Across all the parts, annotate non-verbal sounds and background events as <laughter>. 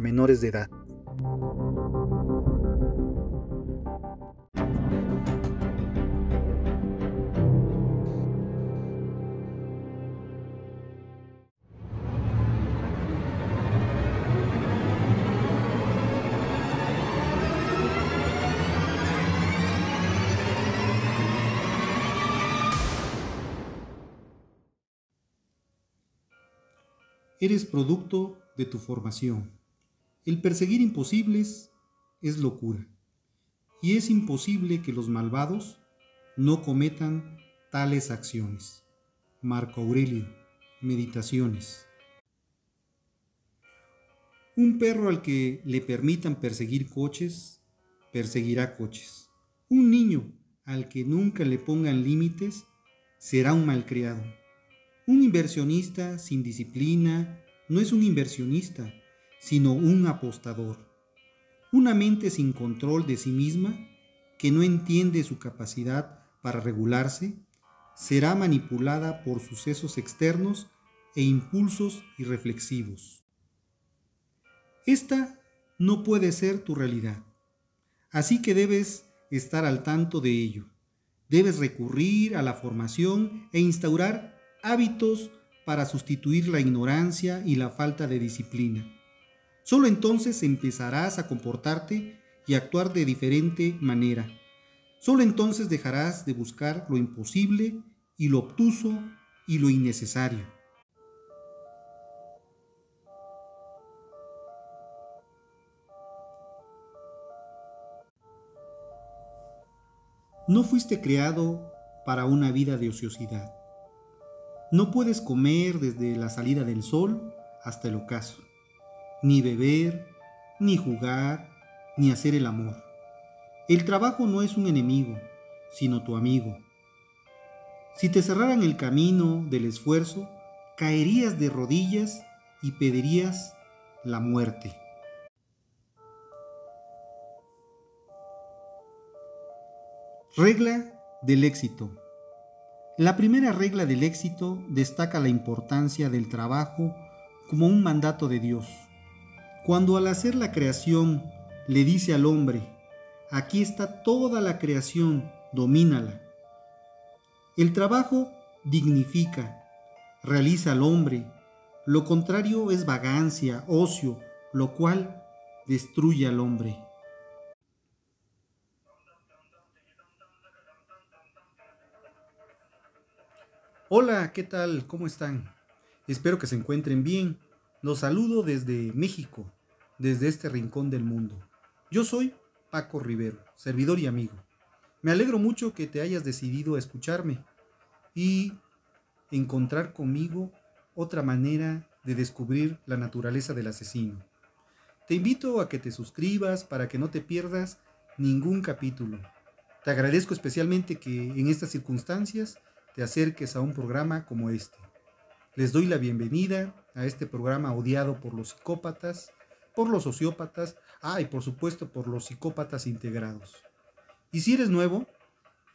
menores de edad. Eres producto de tu formación. El perseguir imposibles es locura. Y es imposible que los malvados no cometan tales acciones. Marco Aurelio, Meditaciones. Un perro al que le permitan perseguir coches, perseguirá coches. Un niño al que nunca le pongan límites, será un malcriado. Un inversionista sin disciplina no es un inversionista, sino un apostador. Una mente sin control de sí misma, que no entiende su capacidad para regularse, será manipulada por sucesos externos e impulsos irreflexivos. Esta no puede ser tu realidad, así que debes estar al tanto de ello. Debes recurrir a la formación e instaurar hábitos para sustituir la ignorancia y la falta de disciplina. Solo entonces empezarás a comportarte y actuar de diferente manera. Solo entonces dejarás de buscar lo imposible y lo obtuso y lo innecesario. No fuiste creado para una vida de ociosidad. No puedes comer desde la salida del sol hasta el ocaso, ni beber, ni jugar, ni hacer el amor. El trabajo no es un enemigo, sino tu amigo. Si te cerraran el camino del esfuerzo, caerías de rodillas y pedirías la muerte. Regla del éxito. La primera regla del éxito destaca la importancia del trabajo como un mandato de Dios. Cuando al hacer la creación le dice al hombre, aquí está toda la creación, domínala. El trabajo dignifica, realiza al hombre, lo contrario es vagancia, ocio, lo cual destruye al hombre. Hola, ¿qué tal? ¿Cómo están? Espero que se encuentren bien. Los saludo desde México, desde este rincón del mundo. Yo soy Paco Rivero, servidor y amigo. Me alegro mucho que te hayas decidido a escucharme y encontrar conmigo otra manera de descubrir la naturaleza del asesino. Te invito a que te suscribas para que no te pierdas ningún capítulo. Te agradezco especialmente que en estas circunstancias te acerques a un programa como este. Les doy la bienvenida a este programa odiado por los psicópatas, por los sociópatas, ah, y por supuesto por los psicópatas integrados. Y si eres nuevo,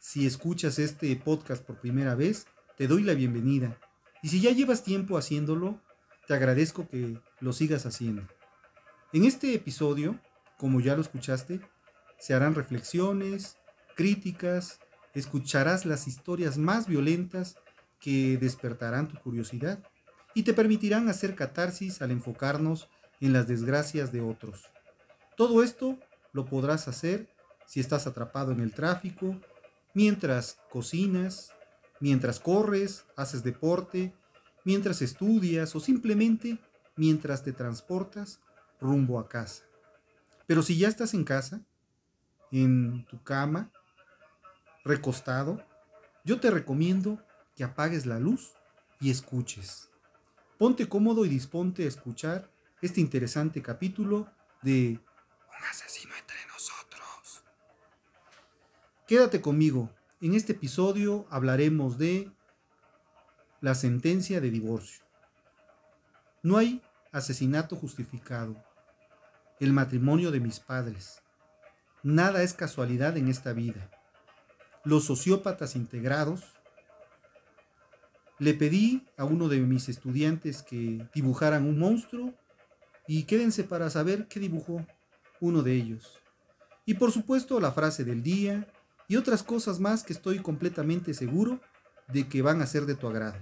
si escuchas este podcast por primera vez, te doy la bienvenida. Y si ya llevas tiempo haciéndolo, te agradezco que lo sigas haciendo. En este episodio, como ya lo escuchaste, se harán reflexiones, críticas, escucharás las historias más violentas que despertarán tu curiosidad y te permitirán hacer catarsis al enfocarnos en las desgracias de otros. Todo esto lo podrás hacer si estás atrapado en el tráfico, mientras cocinas, mientras corres, haces deporte, mientras estudias o simplemente mientras te transportas rumbo a casa. Pero si ya estás en casa, en tu cama, recostado, yo te recomiendo que apagues la luz y escuches. Ponte cómodo y disponte a escuchar este interesante capítulo de un asesino entre nosotros. Quédate conmigo. En este episodio hablaremos de la sentencia de divorcio. No hay asesinato justificado. El matrimonio de mis padres. Nada es casualidad en esta vida. Los sociópatas integrados. Le pedí a uno de mis estudiantes que dibujaran un monstruo y quédense para saber qué dibujó uno de ellos. Y por supuesto la frase del día y otras cosas más que estoy completamente seguro de que van a ser de tu agrado.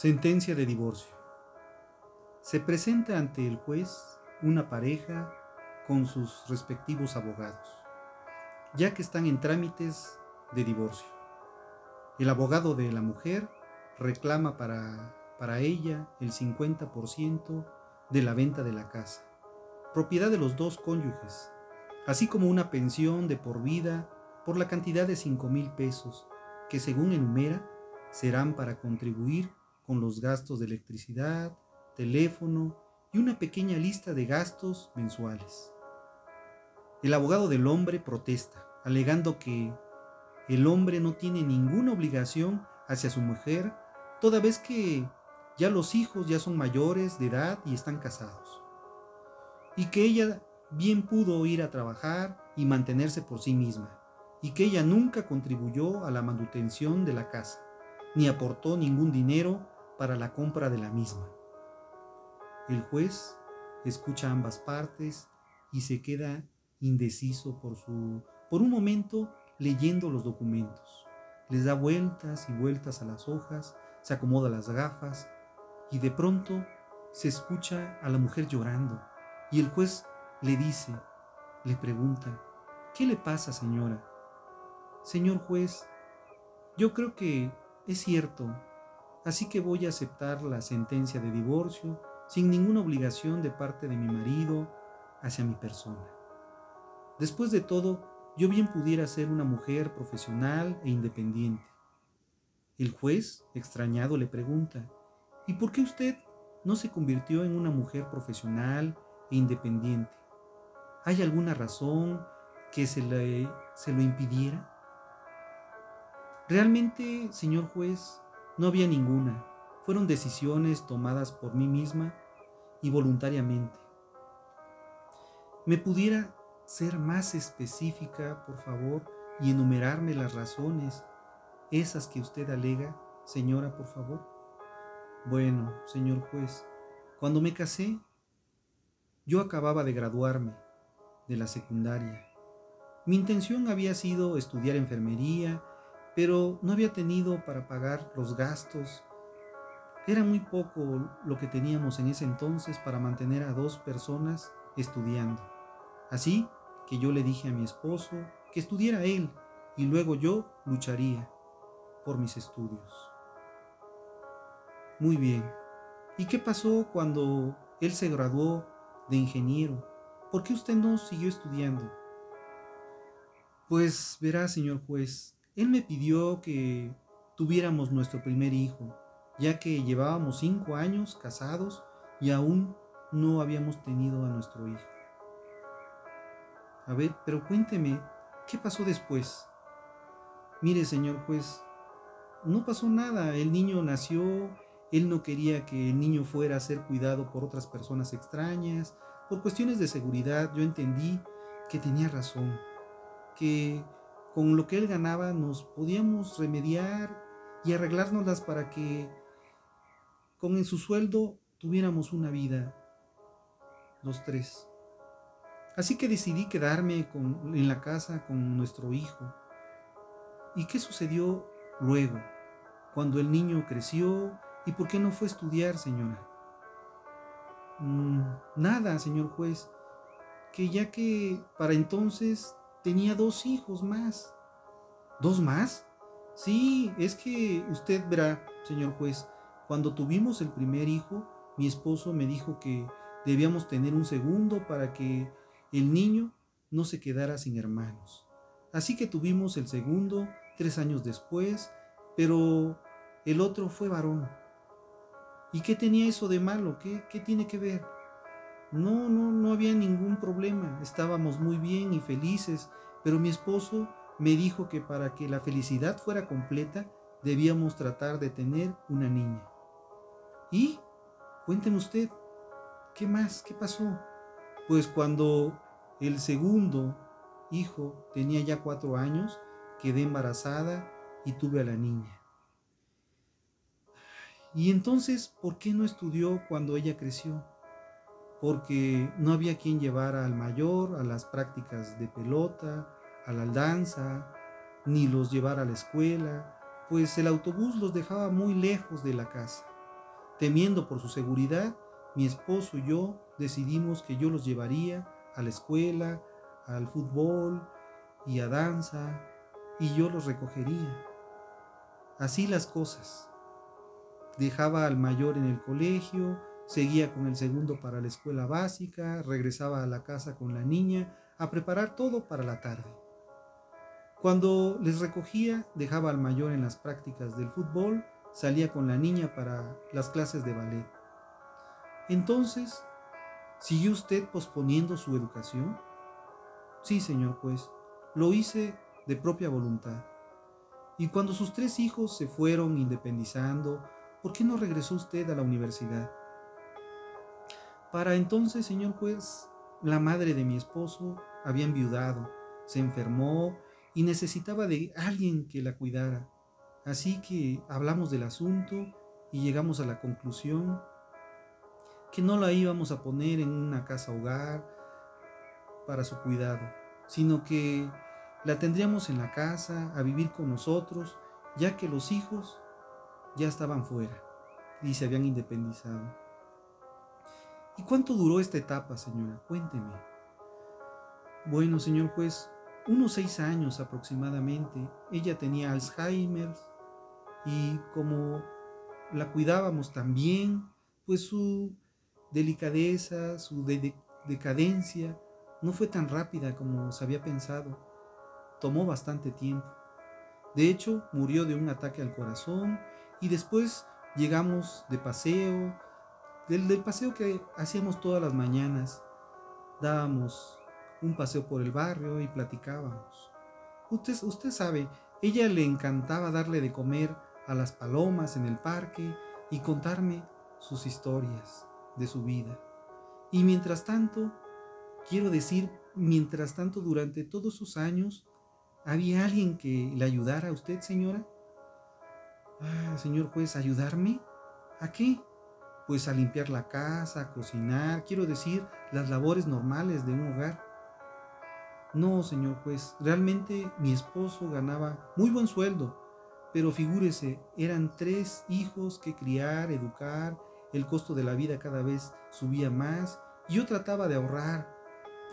Sentencia de divorcio. Se presenta ante el juez una pareja con sus respectivos abogados, ya que están en trámites de divorcio. El abogado de la mujer reclama para, para ella el 50% de la venta de la casa, propiedad de los dos cónyuges, así como una pensión de por vida por la cantidad de 5 mil pesos, que según enumera serán para contribuir con los gastos de electricidad, teléfono y una pequeña lista de gastos mensuales. El abogado del hombre protesta, alegando que el hombre no tiene ninguna obligación hacia su mujer, toda vez que ya los hijos ya son mayores de edad y están casados, y que ella bien pudo ir a trabajar y mantenerse por sí misma, y que ella nunca contribuyó a la manutención de la casa, ni aportó ningún dinero para la compra de la misma. El juez escucha ambas partes y se queda indeciso por, su, por un momento leyendo los documentos. Les da vueltas y vueltas a las hojas, se acomoda las gafas y de pronto se escucha a la mujer llorando y el juez le dice, le pregunta, ¿qué le pasa señora? Señor juez, yo creo que es cierto, así que voy a aceptar la sentencia de divorcio sin ninguna obligación de parte de mi marido hacia mi persona. Después de todo, yo bien pudiera ser una mujer profesional e independiente. El juez, extrañado, le pregunta, ¿y por qué usted no se convirtió en una mujer profesional e independiente? ¿Hay alguna razón que se, le, se lo impidiera? Realmente, señor juez, no había ninguna. Fueron decisiones tomadas por mí misma y voluntariamente. ¿Me pudiera ser más específica, por favor, y enumerarme las razones, esas que usted alega, señora, por favor? Bueno, señor juez, cuando me casé, yo acababa de graduarme de la secundaria. Mi intención había sido estudiar enfermería pero no había tenido para pagar los gastos. Era muy poco lo que teníamos en ese entonces para mantener a dos personas estudiando. Así que yo le dije a mi esposo que estudiara él y luego yo lucharía por mis estudios. Muy bien. ¿Y qué pasó cuando él se graduó de ingeniero? ¿Por qué usted no siguió estudiando? Pues verá, señor juez, él me pidió que tuviéramos nuestro primer hijo, ya que llevábamos cinco años casados y aún no habíamos tenido a nuestro hijo. A ver, pero cuénteme, ¿qué pasó después? Mire, señor juez, no pasó nada, el niño nació, él no quería que el niño fuera a ser cuidado por otras personas extrañas, por cuestiones de seguridad yo entendí que tenía razón, que con lo que él ganaba nos podíamos remediar y arreglárnoslas para que con su sueldo tuviéramos una vida, los tres. Así que decidí quedarme en la casa con nuestro hijo. ¿Y qué sucedió luego, cuando el niño creció y por qué no fue a estudiar, señora? Mm, nada, señor juez, que ya que para entonces tenía dos hijos más. ¿Dos más? Sí, es que usted verá, señor juez, cuando tuvimos el primer hijo, mi esposo me dijo que debíamos tener un segundo para que el niño no se quedara sin hermanos. Así que tuvimos el segundo tres años después, pero el otro fue varón. ¿Y qué tenía eso de malo? ¿Qué, tiene que ver? No, no, no había ningún problema. Estábamos muy bien y felices, pero mi esposo me dijo que para que la felicidad fuera completa debíamos tratar de tener una niña. ¿Y? Cuénteme usted, ¿qué más? ¿Qué pasó? Pues cuando el segundo hijo tenía ya cuatro años, quedé embarazada y tuve a la niña. Y entonces, ¿por qué no estudió cuando ella creció? Porque no había quien llevara al mayor a las prácticas de pelota, a la danza, ni los llevara a la escuela, pues el autobús los dejaba muy lejos de la casa. Temiendo por su seguridad, mi esposo y yo decidimos que yo los llevaría a la escuela, al fútbol y a danza, y yo los recogería. Así las cosas. Dejaba al mayor en el colegio, seguía con el segundo para la escuela básica, regresaba a la casa con la niña a preparar todo para la tarde. Cuando les recogía, dejaba al mayor en las prácticas del fútbol, salía con la niña para las clases de ballet. Entonces, ¿siguió usted posponiendo su educación? Sí, señor juez, lo hice de propia voluntad. Y cuando sus tres hijos se fueron independizando, ¿por qué no regresó usted a la universidad? Para entonces, señor juez, la madre de mi esposo había enviudado, se enfermó y necesitaba de alguien que la cuidara. Así que hablamos del asunto y llegamos a la conclusión que no la íbamos a poner en una casa hogar para su cuidado, sino que la tendríamos en la casa a vivir con nosotros, ya que los hijos ya estaban fuera y se habían independizado. ¿Y cuánto duró esta etapa, señora? Cuénteme. Bueno, señor juez, unos seis años aproximadamente. Ella tenía Alzheimer y como la cuidábamos también, pues su delicadeza, su decadencia no fue tan rápida como se había pensado tomó bastante tiempo. De hecho, murió de un ataque al corazón y después llegamos de paseo, del, paseo que hacíamos todas las mañanas. Dábamos un paseo por el barrio y platicábamos. Usted, usted sabe, ella le encantaba darle de comer a las palomas en el parque y contarme sus historias de su vida. Y mientras tanto, quiero decir, mientras tanto, durante todos sus años, ¿Había alguien que le ayudara a usted, señora? Ah, señor juez, ¿ayudarme? ¿A qué? Pues a limpiar la casa, a cocinar, quiero decir, las labores normales de un hogar. No, señor juez, realmente mi esposo ganaba muy buen sueldo, pero figúrese, eran tres hijos que criar, educar, el costo de la vida cada vez subía más y yo trataba de ahorrar.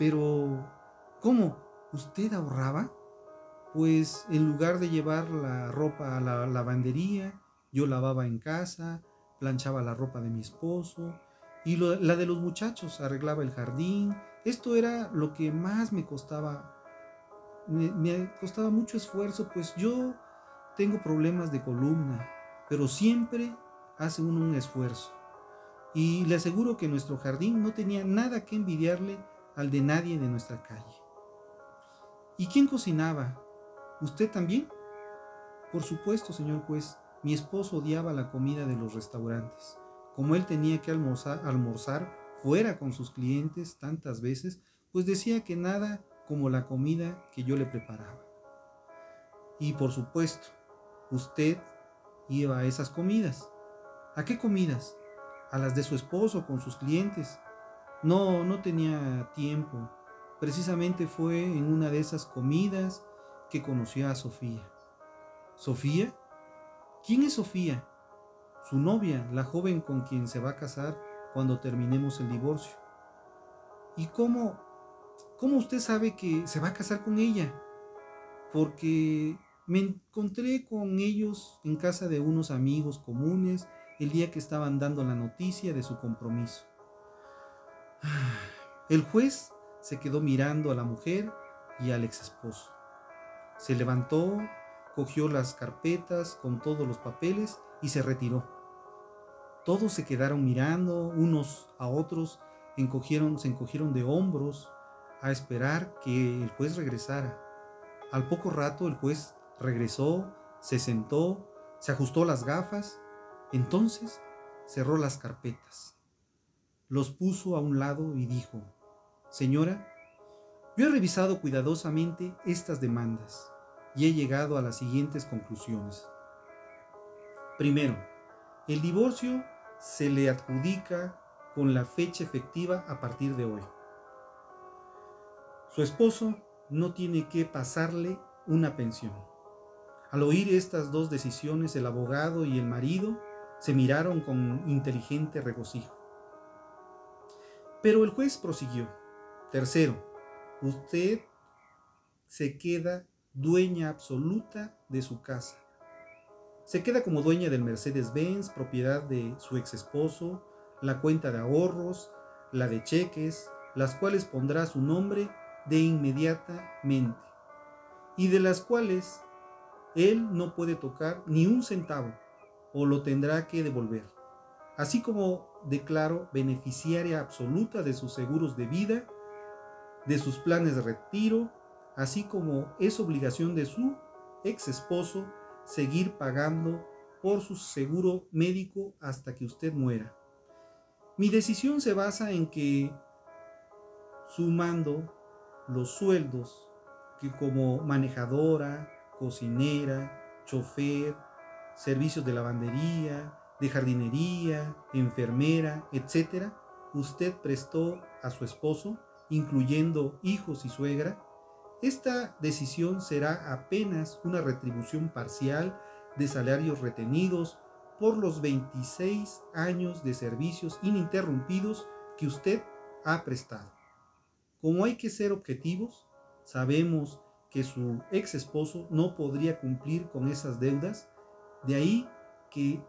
Pero, ¿cómo? ¿Usted ahorraba? pues en lugar de llevar la ropa a la lavandería, yo lavaba en casa, planchaba la ropa de mi esposo y la de los muchachos, arreglaba el jardín. Esto era lo que más me costaba, me, costaba mucho esfuerzo, pues yo tengo problemas de columna, pero siempre hace uno un esfuerzo. Y le aseguro que nuestro jardín no tenía nada que envidiarle al de nadie de nuestra calle. ¿Y quién cocinaba? ¿Usted también? Por supuesto, señor juez, mi esposo odiaba la comida de los restaurantes. Como él tenía que almorzar, fuera con sus clientes tantas veces, pues decía que nada como la comida que yo le preparaba. Y por supuesto, usted iba a esas comidas. ¿A qué comidas? A las de su esposo con sus clientes. No, no tenía tiempo. Precisamente fue en una de esas comidas que conoció a Sofía. ¿Sofía? ¿Quién es Sofía? Su novia, la joven con quien se va a casar cuando terminemos el divorcio. ¿Y cómo, cómo usted sabe que se va a casar con ella? Porque me encontré con ellos en casa de unos amigos comunes el día que estaban dando la noticia de su compromiso. <sighs> El juez se quedó mirando a la mujer y al ex esposo. Se levantó, cogió las carpetas con todos los papeles y se retiró. Todos se quedaron mirando unos a otros, encogieron, se encogieron de hombros a esperar que el juez regresara. Al poco rato el juez regresó, se sentó, se ajustó las gafas, entonces cerró las carpetas, los puso a un lado y dijo, Señora, yo he revisado cuidadosamente estas demandas y he llegado a las siguientes conclusiones. Primero, el divorcio se le adjudica con la fecha efectiva a partir de hoy. Su esposo no tiene que pasarle una pensión. Al oír estas dos decisiones, el abogado y el marido se miraron con inteligente regocijo. Pero el juez prosiguió. Tercero, usted se queda dueña absoluta de su casa. Se queda como dueña del Mercedes-Benz, propiedad de su ex esposo, la cuenta de ahorros, la de cheques, las cuales pondrá su nombre de inmediatamente y de las cuales él no puede tocar ni un centavo o lo tendrá que devolver, así como declaro beneficiaria absoluta de sus seguros de vida, de sus planes de retiro, así como es obligación de su ex esposo seguir pagando por su seguro médico hasta que usted muera. Mi decisión se basa en que, sumando los sueldos que como manejadora, cocinera, chofer, servicios de lavandería, de jardinería, enfermera, etc., usted prestó a su esposo, incluyendo hijos y suegra, esta decisión será apenas una retribución parcial de salarios retenidos por los 26 años de servicios ininterrumpidos que usted ha prestado. Como hay que ser objetivos, sabemos que su ex esposo no podría cumplir con esas deudas, de ahí que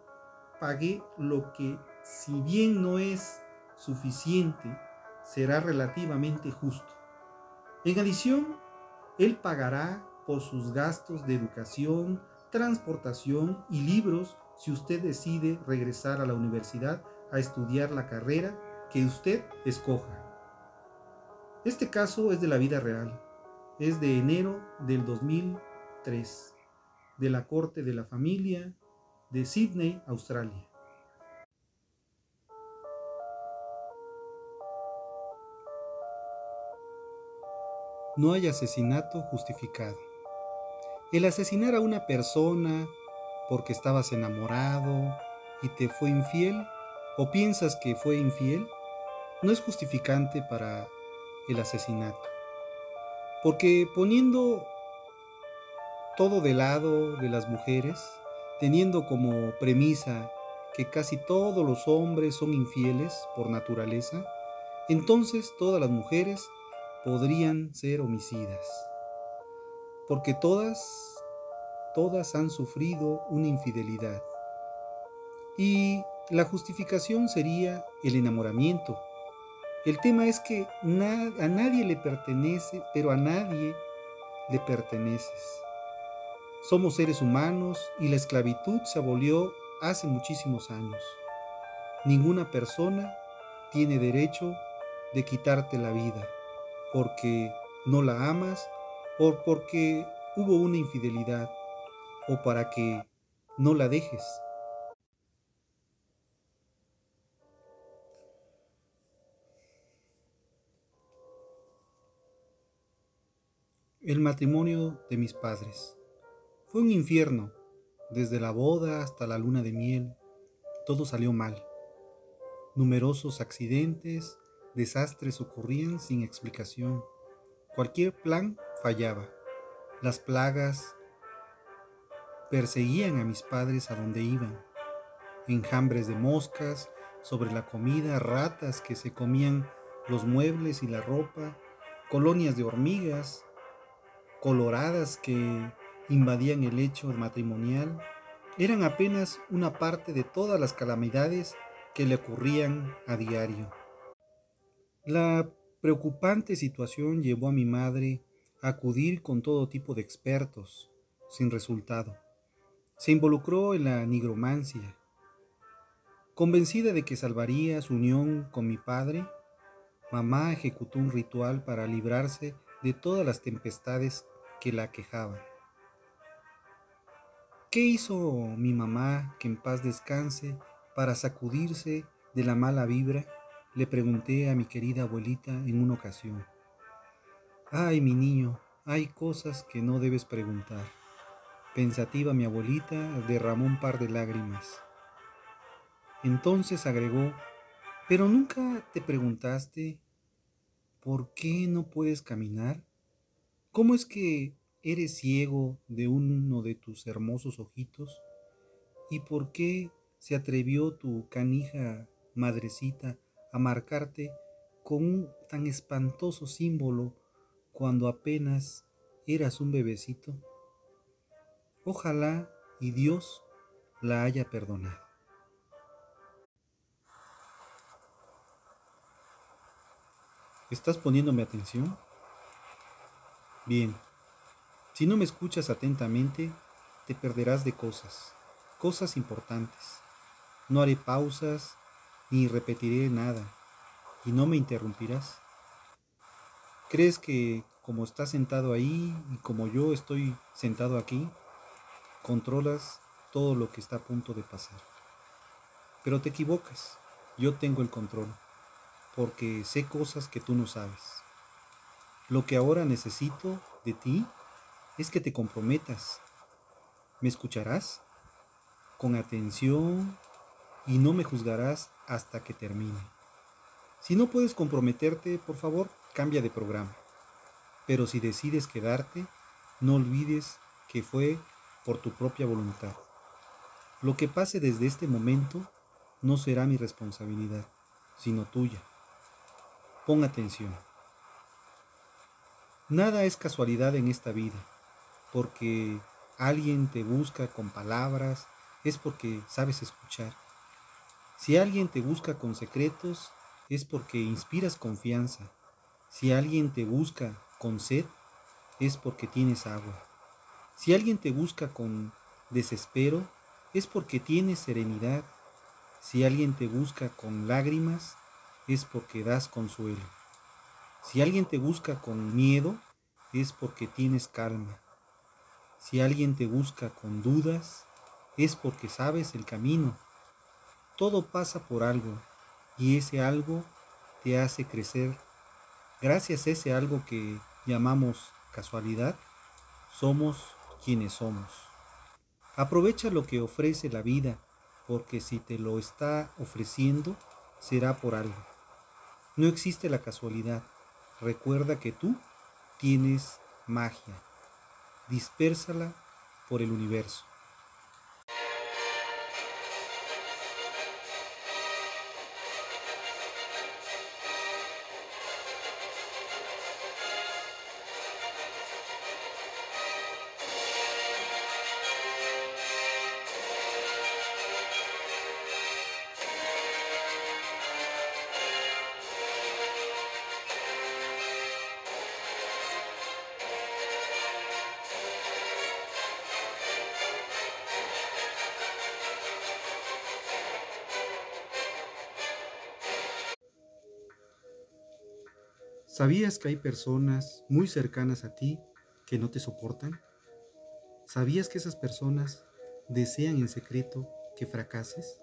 pague lo que, si bien no es suficiente, será relativamente justo. En adición, él pagará por sus gastos de educación, transportación y libros si usted decide regresar a la universidad a estudiar la carrera que usted escoja. Este caso es de la vida real es de enero del 2003, de la Corte de la Familia de Sydney, Australia. No hay asesinato justificado. El asesinar a una persona porque estabas enamorado y te fue infiel o piensas que fue infiel no es justificante para el asesinato. Porque poniendo todo de lado de las mujeres, teniendo como premisa que casi todos los hombres son infieles por naturaleza, entonces todas las mujeres podrían ser homicidas. Porque todas, todas han sufrido una infidelidad. Y la justificación sería el enamoramiento, el tema es que a nadie le pertenece, pero a nadie le perteneces. Somos seres humanos y la esclavitud se abolió hace muchísimos años. Ninguna persona tiene derecho de quitarte la vida porque no la amas o porque hubo una infidelidad o para que no la dejes. El matrimonio de mis padres fue un infierno, desde la boda hasta la luna de miel, todo salió mal. Numerosos accidentes, desastres ocurrían sin explicación. Cualquier plan fallaba. Las plagas perseguían a mis padres a donde iban. Enjambres de moscas sobre la comida, ratas que se comían los muebles y la ropa, colonias de hormigas coloradas que invadían el hecho matrimonial, eran apenas una parte de todas las calamidades que le ocurrían a diario. La preocupante situación llevó a mi madre a acudir con todo tipo de expertos, sin resultado. Se involucró en la nigromancia. Convencida de que salvaría su unión con mi padre, mamá ejecutó un ritual para librarse de todas las tempestades que la quejaban. ¿Qué hizo mi mamá, que en paz descanse, para sacudirse de la mala vibra? Le pregunté a mi querida abuelita en una ocasión. Ay, mi niño, hay cosas que no debes preguntar. Pensativa mi abuelita derramó un par de lágrimas. Entonces agregó, pero nunca te preguntaste por qué no puedes caminar. ¿Cómo es que eres ciego de uno de tus hermosos ojitos? ¿Y por qué se atrevió tu canija madrecita a marcarte con un tan espantoso símbolo cuando apenas eras un bebecito? Ojalá y Dios la haya perdonado. ¿Estás poniéndome atención? Bien, si no me escuchas atentamente, te perderás de cosas, cosas importantes. No haré pausas ni repetiré nada, y no me interrumpirás. ¿Crees que como estás sentado ahí y como yo estoy sentado aquí, controlas todo lo que está a punto de pasar? Pero te equivocas, yo tengo el control, porque sé cosas que tú no sabes. Lo que ahora necesito de ti es que te comprometas. ¿Me escucharás? Con atención y no me juzgarás hasta que termine. Si no puedes comprometerte, por favor, cambia de programa. Pero si decides quedarte, no olvides que fue por tu propia voluntad. Lo que pase desde este momento no será mi responsabilidad, sino tuya. Pon atención. Nada es casualidad en esta vida, porque alguien te busca con palabras, es porque sabes escuchar. Si alguien te busca con secretos, es porque inspiras confianza. Si alguien te busca con sed, es porque tienes agua. Si alguien te busca con desespero, es porque tienes serenidad. Si alguien te busca con lágrimas, es porque das consuelo. Si alguien te busca con miedo, es porque tienes calma. Si alguien te busca con dudas, es porque sabes el camino. Todo pasa por algo y ese algo te hace crecer. Gracias a ese algo que llamamos casualidad, somos quienes somos. Aprovecha lo que ofrece la vida, porque si te lo está ofreciendo, será por algo. No existe la casualidad. Recuerda que tú tienes magia. Dispérsala por el universo. ¿Sabías que hay personas muy cercanas a ti que no te soportan? ¿Sabías que esas personas desean en secreto que fracases?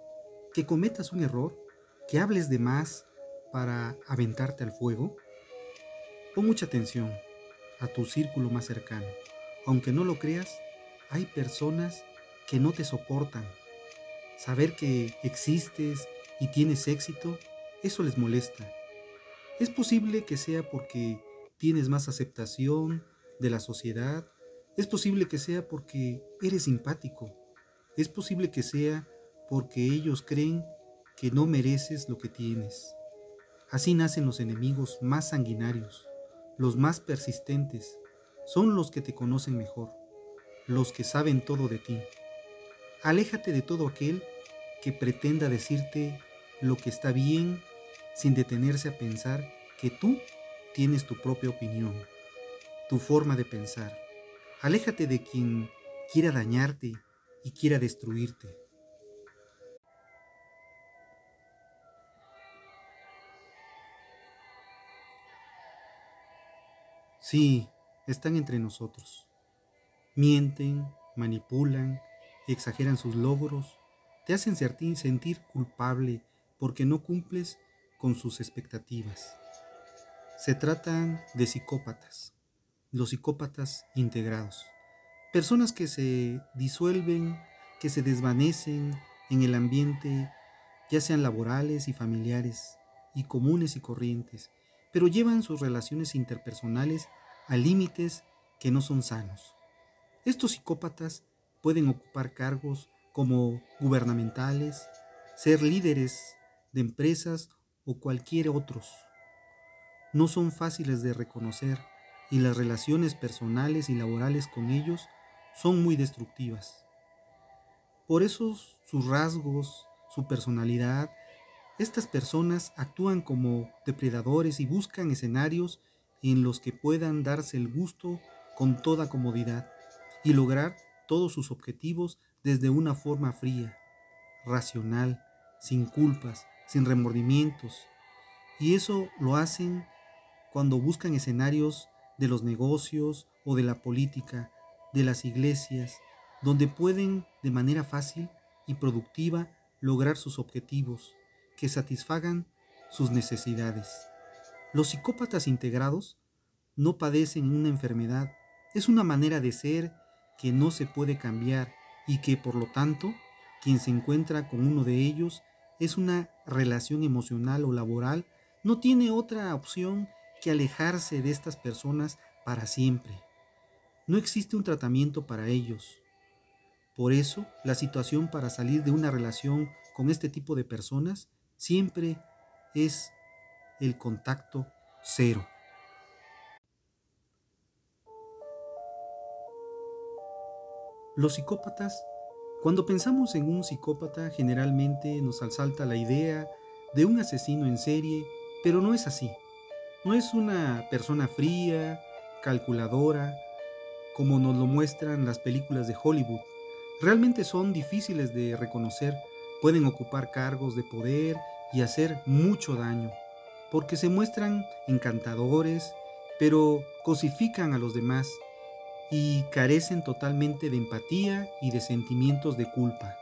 ¿Que cometas un error? ¿Que hables de más para aventarte al fuego? Pon mucha atención a tu círculo más cercano. Aunque no lo creas, hay personas que no te soportan. Saber que existes y tienes éxito, eso les molesta. Es posible que sea porque tienes más aceptación de la sociedad, es posible que sea porque eres simpático, es posible que sea porque ellos creen que no mereces lo que tienes. Así nacen los enemigos más sanguinarios, los más persistentes, son los que te conocen mejor, los que saben todo de ti. Aléjate de todo aquel que pretenda decirte lo que está bien sin detenerse a pensar que tú tienes tu propia opinión, tu forma de pensar. Aléjate de quien quiera dañarte y quiera destruirte. Sí, están entre nosotros. Mienten, manipulan, exageran sus logros, te hacen sentir culpable porque no cumples con sus expectativas. Se tratan de psicópatas, los psicópatas integrados, personas que se disuelven, que se desvanecen en el ambiente, ya sean laborales y familiares, y comunes y corrientes, pero llevan sus relaciones interpersonales a límites que no son sanos. Estos psicópatas pueden ocupar cargos como gubernamentales, ser líderes de empresas o cualquier otros. No son fáciles de reconocer y las relaciones personales y laborales con ellos son muy destructivas. Por eso sus rasgos, su personalidad, estas personas actúan como depredadores y buscan escenarios en los que puedan darse el gusto con toda comodidad y lograr todos sus objetivos desde una forma fría, racional, sin culpas, sin remordimientos. Y eso lo hacen cuando buscan escenarios de los negocios o de la política, de las iglesias, donde pueden de manera fácil y productiva lograr sus objetivos, que satisfagan sus necesidades. Los psicópatas integrados no padecen una enfermedad, es una manera de ser que no se puede cambiar y que por lo tanto quien se encuentra con uno de ellos es una relación emocional o laboral, no tiene otra opción que alejarse de estas personas para siempre. No existe un tratamiento para ellos. Por eso, la situación para salir de una relación con este tipo de personas siempre es el contacto cero. Los psicópatas, cuando pensamos en un psicópata, generalmente nos asalta la idea de un asesino en serie, pero no es así. No es una persona fría, calculadora, como nos lo muestran las películas de Hollywood. Realmente son difíciles de reconocer, pueden ocupar cargos de poder y hacer mucho daño porque se muestran encantadores, pero cosifican a los demás y carecen totalmente de empatía y de sentimientos de culpa.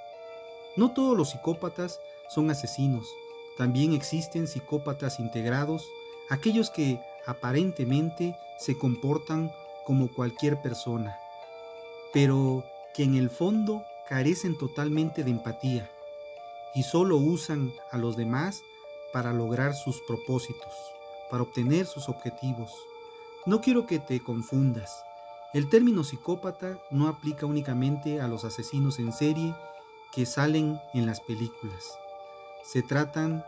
No todos los psicópatas son asesinos, también existen psicópatas integrados, aquellos que aparentemente se comportan como cualquier persona, pero que en el fondo carecen totalmente de empatía y solo usan a los demás para lograr sus propósitos, para obtener sus objetivos. No quiero que te confundas. El término psicópata no aplica únicamente a los asesinos en serie que salen en las películas. Se tratan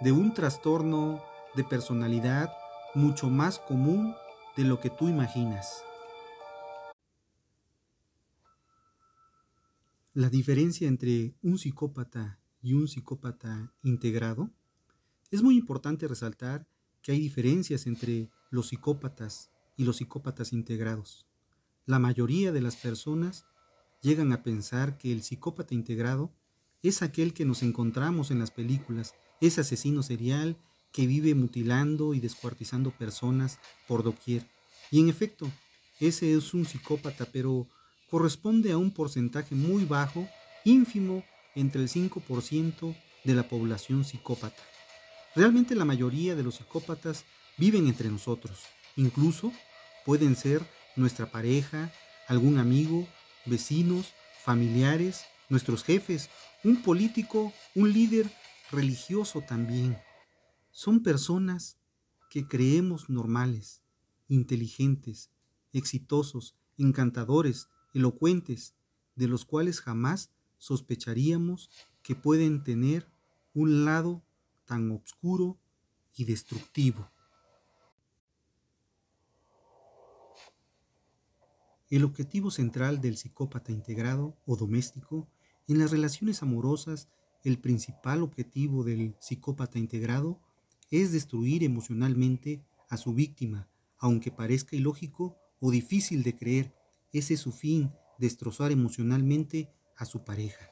de un trastorno de personalidad mucho más común de lo que tú imaginas. La diferencia entre un psicópata y un psicópata integrado es muy importante resaltar que hay diferencias entre los psicópatas y los psicópatas integrados. La mayoría de las personas llegan a pensar que el psicópata integrado es aquel que nos encontramos en las películas, ese asesino serial que vive mutilando y descuartizando personas por doquier. Y en efecto, ese es un psicópata, pero corresponde a un porcentaje muy bajo, ínfimo, entre el 5% de la población psicópata. Realmente la mayoría de los psicópatas viven entre nosotros. Incluso pueden ser nuestra pareja, algún amigo, vecinos, familiares, nuestros jefes, un político, un líder religioso también. Son personas que creemos normales, inteligentes, exitosos, encantadores, elocuentes, de los cuales jamás sospecharíamos que pueden tener un lado tan oscuro y destructivo. El objetivo central del psicópata integrado o doméstico en las relaciones amorosas, el principal objetivo del psicópata integrado es destruir emocionalmente a su víctima, aunque parezca ilógico o difícil de creer, ese es su fin, destrozar emocionalmente a su pareja.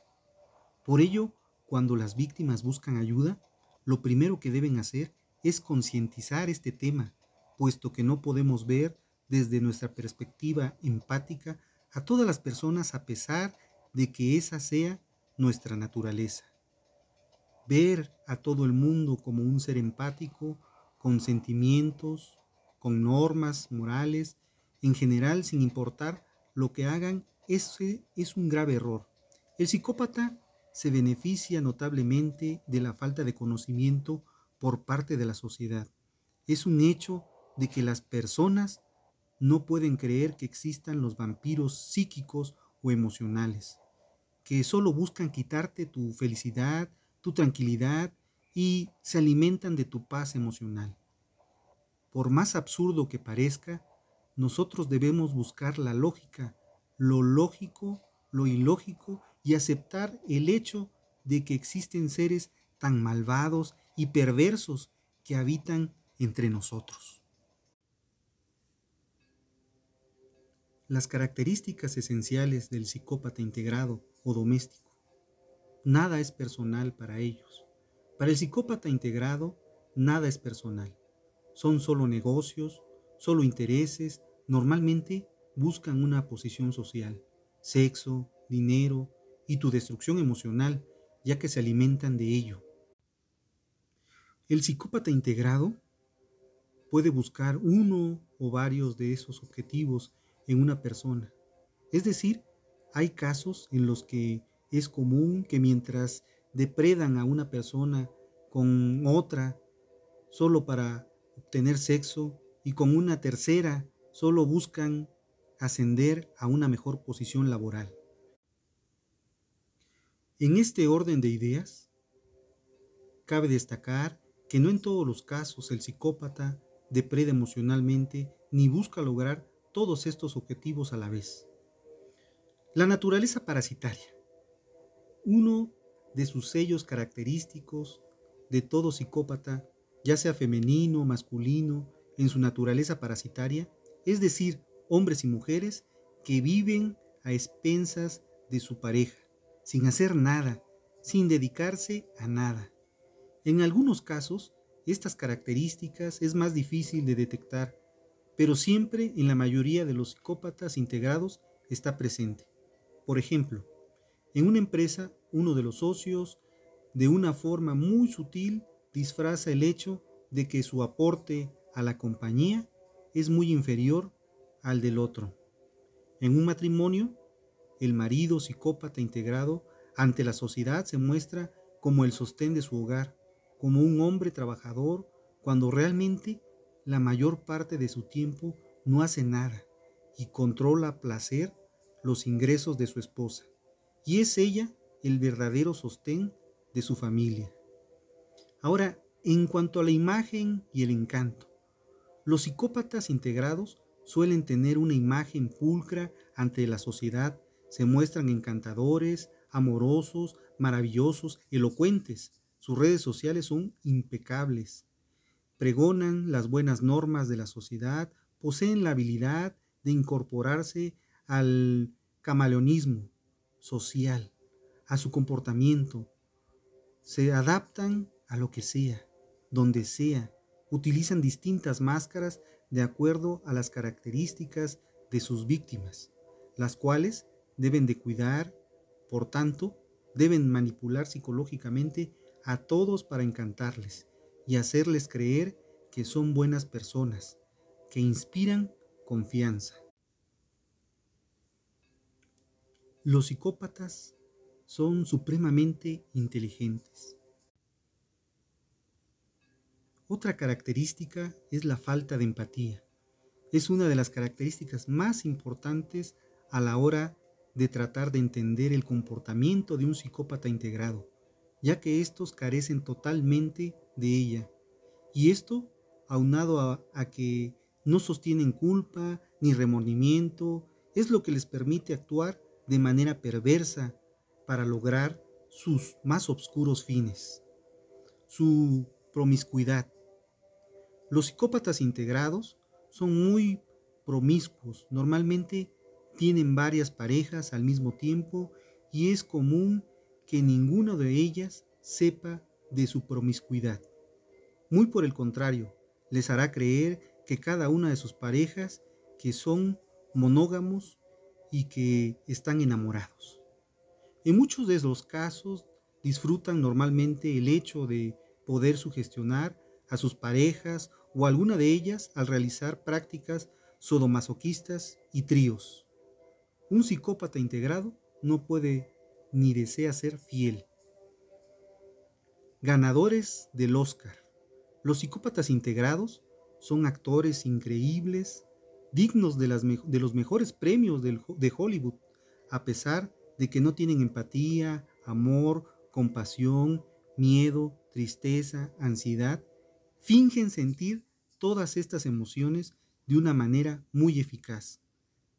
Por ello, cuando las víctimas buscan ayuda, lo primero que deben hacer es concientizar este tema, puesto que no podemos ver desde nuestra perspectiva empática a todas las personas a pesar de que esa sea nuestra naturaleza. Ver a todo el mundo como un ser empático, con sentimientos, con normas morales, en general sin importar lo que hagan, ese es un grave error. El psicópata se beneficia notablemente de la falta de conocimiento por parte de la sociedad. Es un hecho de que las personas no pueden creer que existan los vampiros psíquicos o emocionales, que solo buscan quitarte tu felicidad, tu tranquilidad y se alimentan de tu paz emocional. Por más absurdo que parezca, nosotros debemos buscar la lógica, lo lógico, lo ilógico y aceptar el hecho de que existen seres tan malvados y perversos que habitan entre nosotros. Las características esenciales del psicópata integrado o doméstico. Nada es personal para ellos. Para el psicópata integrado, nada es personal. Son solo negocios, solo intereses, normalmente buscan una posición social, sexo, dinero, y tu destrucción emocional, ya que se alimentan de ello. El psicópata integrado puede buscar uno o varios de esos objetivos en una persona. Es decir, hay casos en los que es común que mientras depredan a una persona con otra solo para obtener sexo y con una tercera solo buscan ascender a una mejor posición laboral. En este orden de ideas, cabe destacar que no en todos los casos el psicópata depreda emocionalmente ni busca lograr todos estos objetivos a la vez. La naturaleza parasitaria. Uno de sus sellos característicos de todo psicópata, ya sea femenino o masculino, en su naturaleza parasitaria, es decir, hombres y mujeres que viven a expensas de su pareja, sin hacer nada, sin dedicarse a nada. En algunos casos, estas características es más difícil de detectar, pero siempre en la mayoría de los psicópatas integrados está presente. Por ejemplo, en una empresa, uno de los socios, de una forma muy sutil, disfraza el hecho de que su aporte a la compañía es muy inferior al del otro. En un matrimonio, el marido psicópata integrado ante la sociedad se muestra como el sostén de su hogar, como un hombre trabajador, cuando realmente la mayor parte de su tiempo no hace nada y controla a placer los ingresos de su esposa. Y es ella el verdadero sostén de su familia. Ahora, en cuanto a la imagen y el encanto, los psicópatas integrados suelen tener una imagen pulcra ante la sociedad se muestran encantadores, amorosos, maravillosos, elocuentes. Sus redes sociales son impecables. Pregonan las buenas normas de la sociedad, poseen la habilidad de incorporarse al camaleonismo social, a su comportamiento. Se adaptan a lo que sea, donde sea. Utilizan distintas máscaras de acuerdo a las características de sus víctimas. las cuales deben de cuidar, por tanto, deben manipular psicológicamente a todos para encantarles y hacerles creer que son buenas personas, que inspiran confianza. Los psicópatas son supremamente inteligentes. Otra característica es la falta de empatía. Es una de las características más importantes a la hora de tratar de entender el comportamiento de un psicópata integrado, ya que estos carecen totalmente de ella. Y esto aunado a, que no sostienen culpa ni remordimiento, es lo que les permite actuar de manera perversa para lograr sus más oscuros fines. Su promiscuidad. Los psicópatas integrados son muy promiscuos, normalmente tienen varias parejas al mismo tiempo y es común que ninguna de ellas sepa de su promiscuidad. Muy por el contrario, les hará creer que cada una de sus parejas que son monógamos y que están enamorados. En muchos de los casos disfrutan normalmente el hecho de poder sugestionar a sus parejas o alguna de ellas al realizar prácticas sodomasoquistas y tríos. Un psicópata integrado no puede ni desea ser fiel. Ganadores del Oscar. Los psicópatas integrados son actores increíbles dignos de, los mejores premios de Hollywood, a pesar de que no tienen empatía, amor, compasión, miedo, tristeza, ansiedad, fingen sentir todas estas emociones de una manera muy eficaz.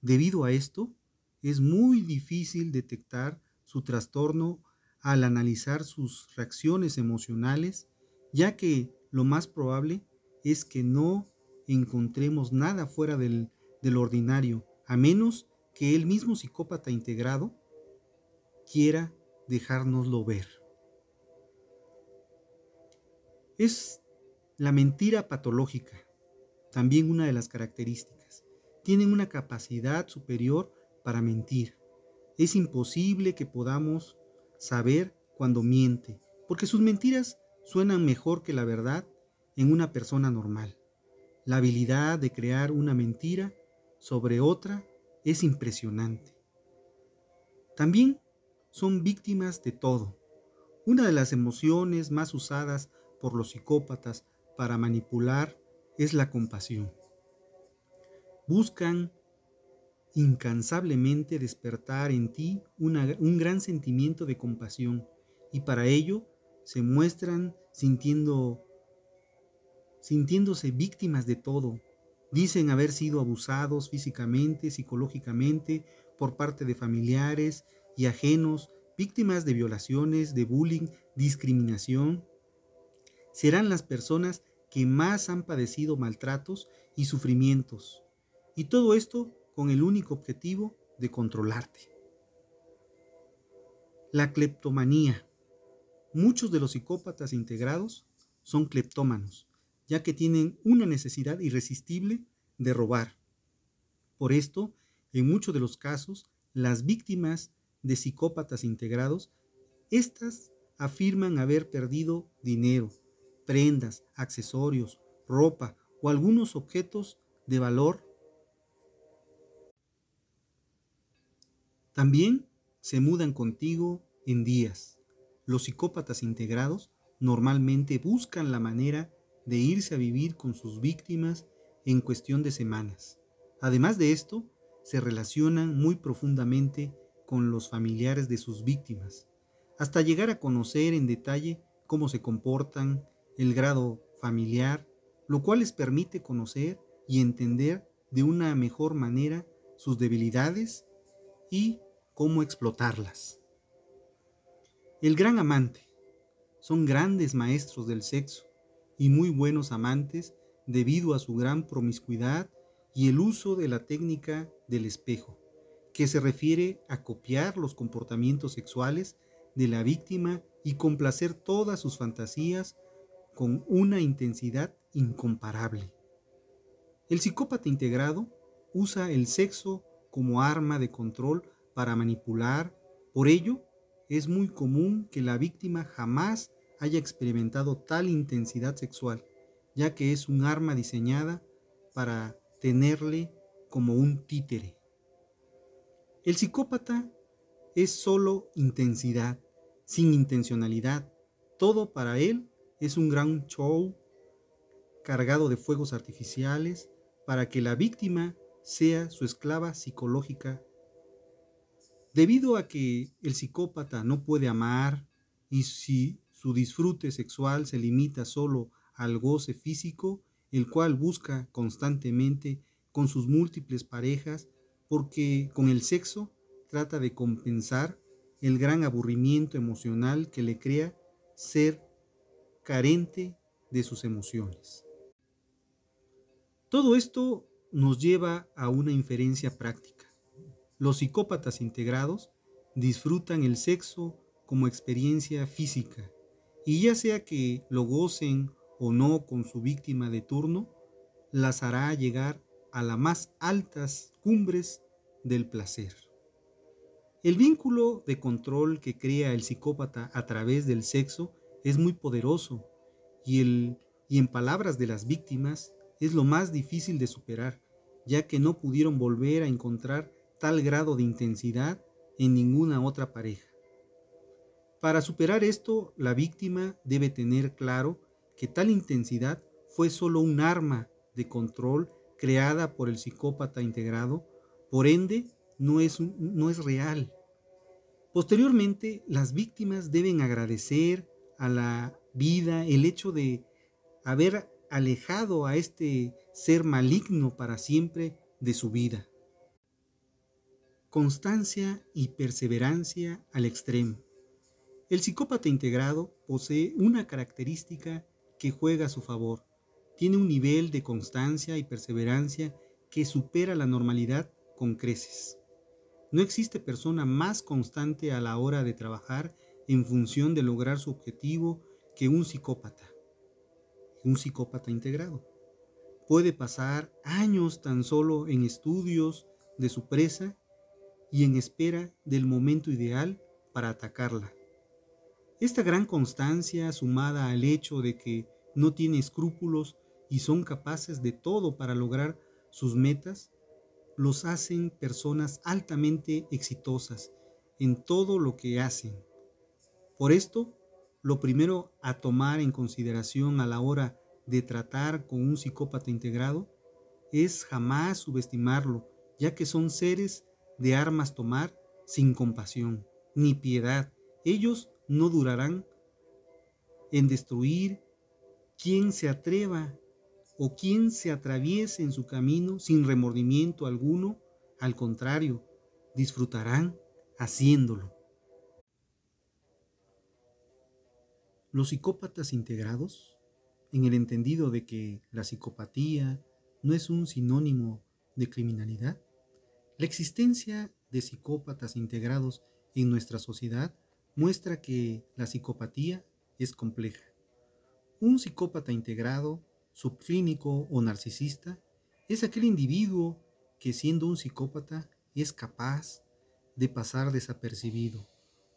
Debido a esto, es muy difícil detectar su trastorno al analizar sus reacciones emocionales, ya que lo más probable es que no encontremos nada fuera del, ordinario, a menos que el mismo psicópata integrado quiera dejárnoslo ver. Es la mentira patológica, también una de las características. Tienen una capacidad superior para mentir. Es imposible que podamos saber cuando miente, porque sus mentiras suenan mejor que la verdad en una persona normal. La habilidad de crear una mentira sobre otra es impresionante. También son víctimas de todo. Una de las emociones más usadas por los psicópatas para manipular es la compasión. Buscan incansablemente despertar en ti un gran sentimiento de compasión y para ello se muestran sintiendo sintiéndose víctimas de todo. Dicen haber sido abusados físicamente, psicológicamente, por parte de familiares y ajenos, víctimas de violaciones, de bullying, discriminación. Serán las personas que más han padecido maltratos y sufrimientos. Y todo esto con el único objetivo de controlarte. La cleptomanía. Muchos de los psicópatas integrados son cleptómanos ya que tienen una necesidad irresistible de robar. Por esto, en muchos de los casos, las víctimas de psicópatas integrados, estas afirman haber perdido dinero, prendas, accesorios, ropa o algunos objetos de valor. También se mudan contigo en días. Los psicópatas integrados normalmente buscan la manera de irse a vivir con sus víctimas en cuestión de semanas. Además de esto, se relacionan muy profundamente con los familiares de sus víctimas, hasta llegar a conocer en detalle cómo se comportan, el grado familiar, lo cual les permite conocer y entender de una mejor manera sus debilidades y cómo explotarlas. El gran amante. Son grandes maestros del sexo y muy buenos amantes debido a su gran promiscuidad y el uso de la técnica del espejo, que se refiere a copiar los comportamientos sexuales de la víctima y complacer todas sus fantasías con una intensidad incomparable. El psicópata integrado usa el sexo como arma de control para manipular. Por ello, es muy común que la víctima jamás haya experimentado tal intensidad sexual, ya que es un arma diseñada para tenerle como un títere. El psicópata es solo intensidad, sin intencionalidad. Todo para él es un gran show cargado de fuegos artificiales para que la víctima sea su esclava psicológica. Debido a que el psicópata no puede amar y si su disfrute sexual se limita solo al goce físico, el cual busca constantemente con sus múltiples parejas, porque con el sexo trata de compensar el gran aburrimiento emocional que le crea ser carente de sus emociones. Todo esto nos lleva a una inferencia práctica. Los psicópatas integrados disfrutan el sexo como experiencia física y ya sea que lo gocen o no con su víctima de turno, las hará llegar a las más altas cumbres del placer. El vínculo de control que crea el psicópata a través del sexo es muy poderoso y, el, y en palabras de las víctimas es lo más difícil de superar, ya que no pudieron volver a encontrar tal grado de intensidad en ninguna otra pareja. Para superar esto, la víctima debe tener claro que tal intensidad fue solo un arma de control creada por el psicópata integrado, por ende no es, no es real. Posteriormente, las víctimas deben agradecer a la vida el hecho de haber alejado a este ser maligno para siempre de su vida. Constancia y perseverancia al extremo. El psicópata integrado posee una característica que juega a su favor. Tiene un nivel de constancia y perseverancia que supera la normalidad con creces. No existe persona más constante a la hora de trabajar en función de lograr su objetivo que un psicópata. Un psicópata integrado. Puede pasar años tan solo en estudios de su presa y en espera del momento ideal para atacarla. Esta gran constancia, sumada al hecho de que no tiene escrúpulos y son capaces de todo para lograr sus metas, los hacen personas altamente exitosas en todo lo que hacen. Por esto, lo primero a tomar en consideración a la hora de tratar con un psicópata integrado es jamás subestimarlo, ya que son seres de armas tomar sin compasión ni piedad. Ellos no durarán en destruir quien se atreva o quien se atraviese en su camino sin remordimiento alguno, al contrario, disfrutarán haciéndolo. Los psicópatas integrados, en el entendido de que la psicopatía no es un sinónimo de criminalidad, la existencia de psicópatas integrados en nuestra sociedad muestra que la psicopatía es compleja. Un psicópata integrado, subclínico o narcisista es aquel individuo que siendo un psicópata es capaz de pasar desapercibido,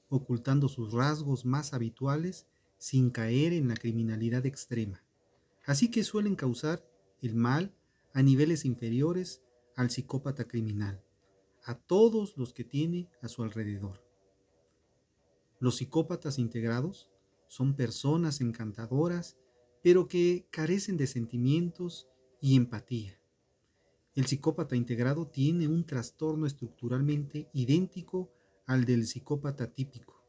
ocultando sus rasgos más habituales sin caer en la criminalidad extrema. Así que suelen causar el mal a niveles inferiores al psicópata criminal, a todos los que tiene a su alrededor. Los psicópatas integrados son personas encantadoras, pero que carecen de sentimientos y empatía. El psicópata integrado tiene un trastorno estructuralmente idéntico al del psicópata típico.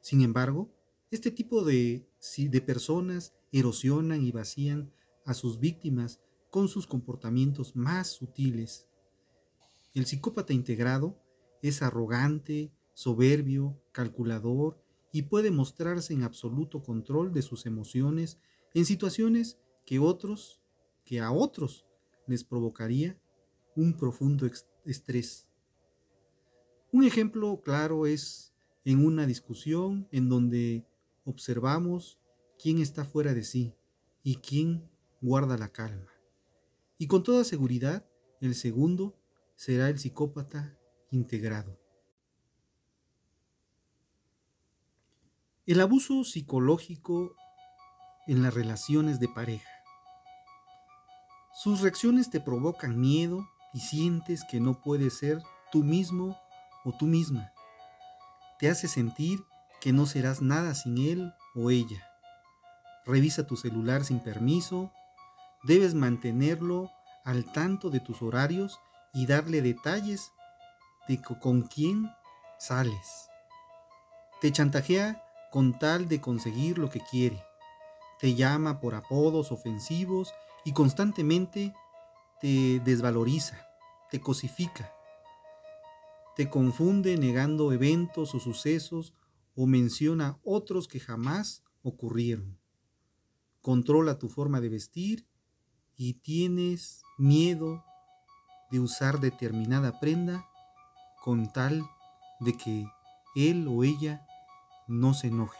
Sin embargo, este tipo de, personas erosionan y vacían a sus víctimas con sus comportamientos más sutiles. El psicópata integrado es arrogante, soberbio, calculador y puede mostrarse en absoluto control de sus emociones en situaciones que a otros les provocaría un profundo estrés. Un ejemplo claro es en una discusión en donde observamos quién está fuera de sí y quién guarda la calma. Y con toda seguridad, el segundo será el psicópata integrado. El abuso psicológico en las relaciones de pareja. Sus reacciones te provocan miedo y sientes que no puedes ser tú mismo o tú misma. Te hace sentir que no serás nada sin él o ella. Revisa tu celular sin permiso. Debes mantenerlo al tanto de tus horarios y darle detalles de con quién sales. Te chantajea con tal de conseguir lo que quiere. Te llama por apodos ofensivos y constantemente te desvaloriza, te cosifica. Te confunde negando eventos o sucesos o menciona otros que jamás ocurrieron. Controla tu forma de vestir y tienes miedo de usar determinada prenda con tal de que él o ella no se enoje.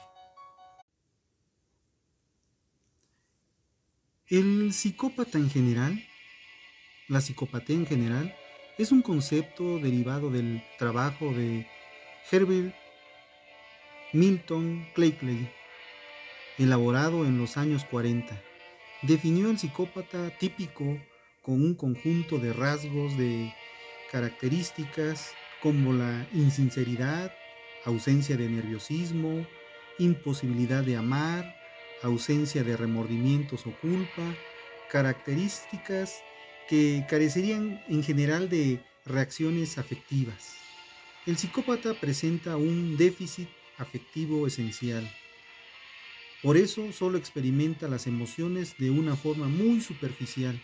El psicópata en general, la psicopatía en general, es un concepto derivado del trabajo de Herbert Milton Cleary, elaborado en los años 40. Definió al psicópata típico con un conjunto de rasgos de características como la insinceridad, ausencia de nerviosismo, imposibilidad de amar, ausencia de remordimientos o culpa, características que carecerían en general de reacciones afectivas. El psicópata presenta un déficit afectivo esencial. Por eso solo experimenta las emociones de una forma muy superficial.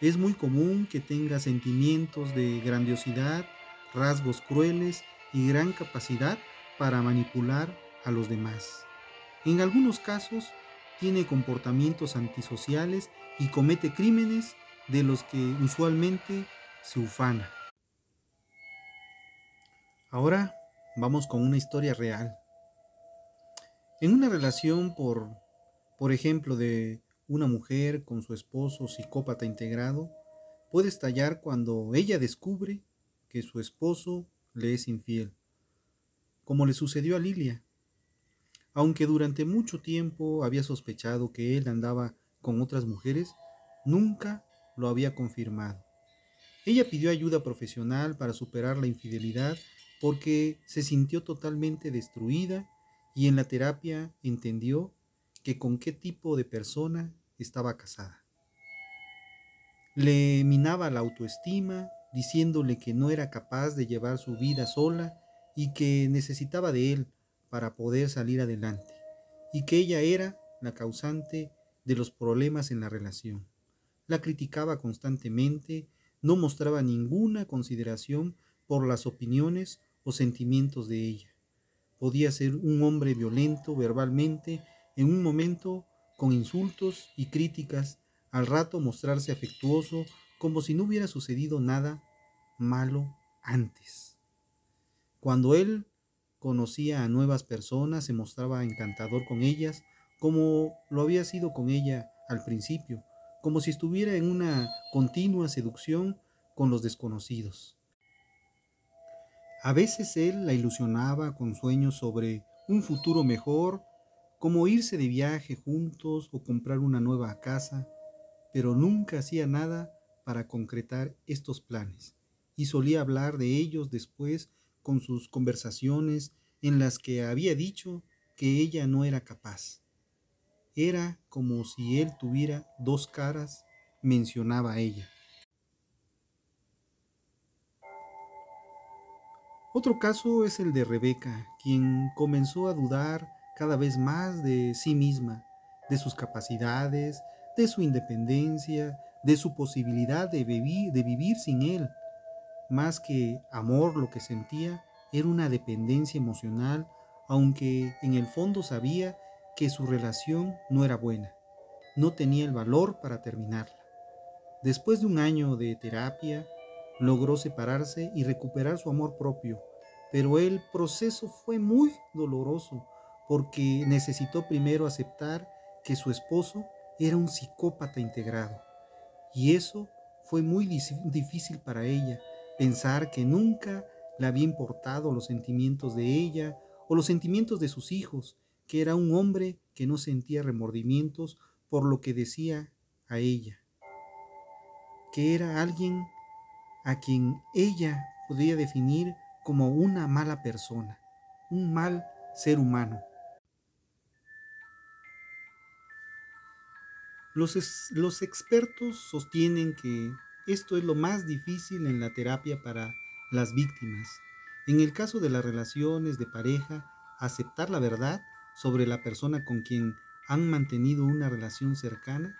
Es muy común que tenga sentimientos de grandiosidad, rasgos crueles y gran capacidad para manipular a los demás. En algunos casos tiene comportamientos antisociales y comete crímenes de los que usualmente se ufana. Ahora vamos con una historia real. En una relación por, por ejemplo, de una mujer con su esposo psicópata integrado, puede estallar cuando ella descubre que su esposo le es infiel, como le sucedió a Lilia. Aunque durante mucho tiempo había sospechado que él andaba con otras mujeres, nunca lo había confirmado. Ella pidió ayuda profesional para superar la infidelidad porque se sintió totalmente destruida y en la terapia entendió que con qué tipo de persona estaba casada. Le minaba la autoestima, diciéndole que no era capaz de llevar su vida sola y que necesitaba de él para poder salir adelante, y que ella era la causante de los problemas en la relación. La criticaba constantemente, no mostraba ninguna consideración por las opiniones o sentimientos de ella. Podía ser un hombre violento verbalmente, en un momento con insultos y críticas, al rato mostrarse afectuoso como si no hubiera sucedido nada malo antes. Cuando él conocía a nuevas personas, se mostraba encantador con ellas, como lo había sido con ella al principio, como si estuviera en una continua seducción con los desconocidos. A veces él la ilusionaba con sueños sobre un futuro mejor, como irse de viaje juntos o comprar una nueva casa, pero nunca hacía nada para concretar estos planes, y solía hablar de ellos después con sus conversaciones en las que había dicho que ella no era capaz. Era como si él tuviera dos caras, mencionaba ella. Otro caso es el de Rebeca, quien comenzó a dudar cada vez más de sí misma, de sus capacidades, de su independencia, de su posibilidad de vivir, sin él. Más que amor lo que sentía era una dependencia emocional, aunque en el fondo sabía que su relación no era buena. No tenía el valor para terminarla. Después de un año de terapia, logró separarse y recuperar su amor propio, pero el proceso fue muy doloroso porque necesitó primero aceptar que su esposo era un psicópata integrado y eso fue muy difícil para ella pensar que nunca le había importado los sentimientos de ella o los sentimientos de sus hijos, que era un hombre que no sentía remordimientos por lo que decía a ella, que era alguien a quien ella podía definir como una mala persona, un mal ser humano. Los, expertos sostienen que esto es lo más difícil en la terapia para las víctimas. En el caso de las relaciones de pareja, aceptar la verdad sobre la persona con quien han mantenido una relación cercana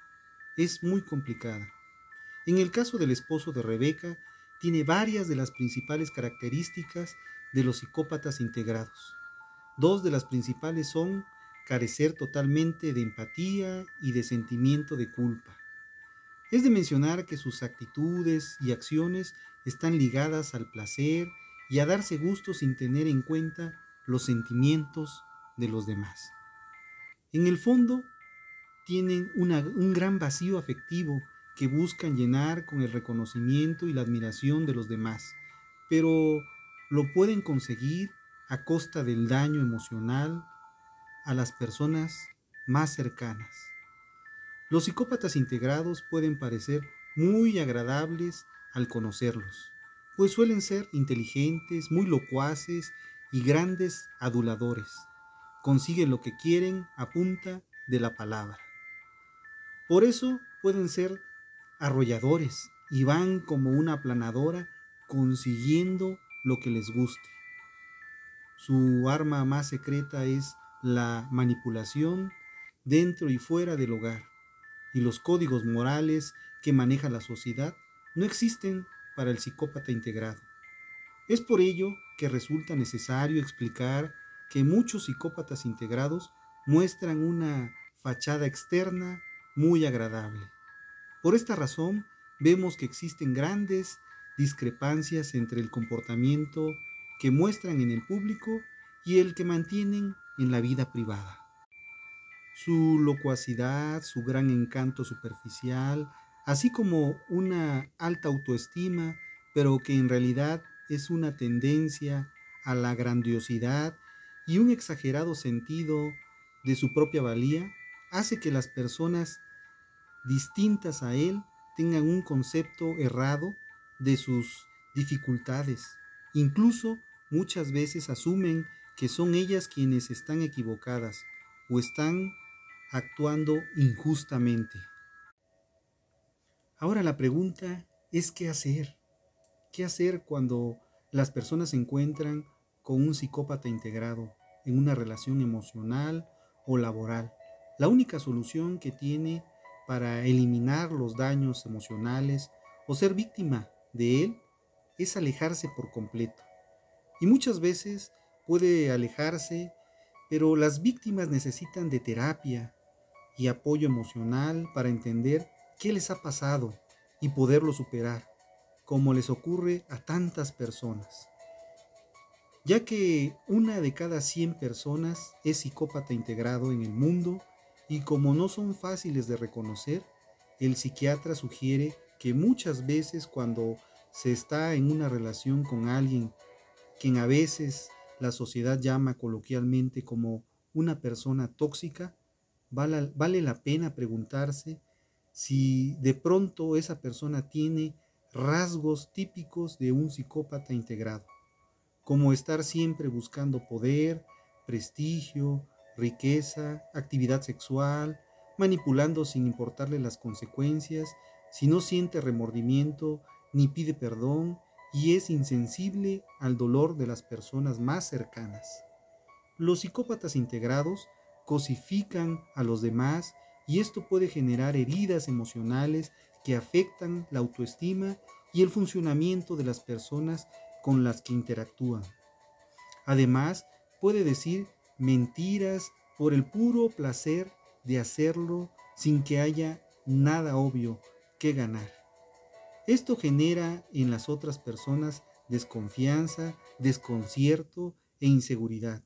es muy complicada. En el caso del esposo de Rebeca, tiene varias de las principales características de los psicópatas integrados. Dos de las principales son carecer totalmente de empatía y de sentimiento de culpa. Es de mencionar que sus actitudes y acciones están ligadas al placer y a darse gusto sin tener en cuenta los sentimientos de los demás. En el fondo, tienen un gran vacío afectivo que buscan llenar con el reconocimiento y la admiración de los demás, pero lo pueden conseguir a costa del daño emocional a las personas más cercanas. Los psicópatas integrados pueden parecer muy agradables al conocerlos, pues suelen ser inteligentes, muy locuaces y grandes aduladores. Consiguen lo que quieren a punta de la palabra. Por eso pueden ser arrolladores y van como una aplanadora consiguiendo lo que les guste. Su arma más secreta es la manipulación dentro y fuera del hogar, y los códigos morales que maneja la sociedad no existen para el psicópata integrado. Es por ello que resulta necesario explicar que muchos psicópatas integrados muestran una fachada externa muy agradable. Por esta razón, vemos que existen grandes discrepancias entre el comportamiento que muestran en el público y el que mantienen en la vida privada. Su locuacidad, su gran encanto superficial, así como una alta autoestima, pero que en realidad es una tendencia a la grandiosidad y un exagerado sentido de su propia valía, hace que las personas distintas a él tengan un concepto errado de sus dificultades. Incluso muchas veces asumen que son ellas quienes están equivocadas o están actuando injustamente. Ahora la pregunta es qué hacer. ¿Qué hacer cuando las personas se encuentran con un psicópata integrado en una relación emocional o laboral? La única solución que tiene para eliminar los daños emocionales o ser víctima de él es alejarse por completo. Y muchas veces puede alejarse, pero las víctimas necesitan de terapia y apoyo emocional para entender qué les ha pasado y poderlo superar, como les ocurre a tantas personas. Ya que una de cada 100 personas es psicópata integrado en el mundo y como no son fáciles de reconocer, el psiquiatra sugiere que muchas veces cuando se está en una relación con alguien quien a veces la sociedad llama coloquialmente como una persona tóxica, vale, la pena preguntarse si de pronto esa persona tiene rasgos típicos de un psicópata integrado, como estar siempre buscando poder, prestigio, riqueza, actividad sexual, manipulando sin importarle las consecuencias, si no siente remordimiento ni pide perdón y es insensible al dolor de las personas más cercanas. Los psicópatas integrados cosifican a los demás y esto puede generar heridas emocionales que afectan la autoestima y el funcionamiento de las personas con las que interactúan. Además, puede decir mentiras por el puro placer de hacerlo sin que haya nada obvio que ganar. Esto genera en las otras personas desconfianza, desconcierto e inseguridad.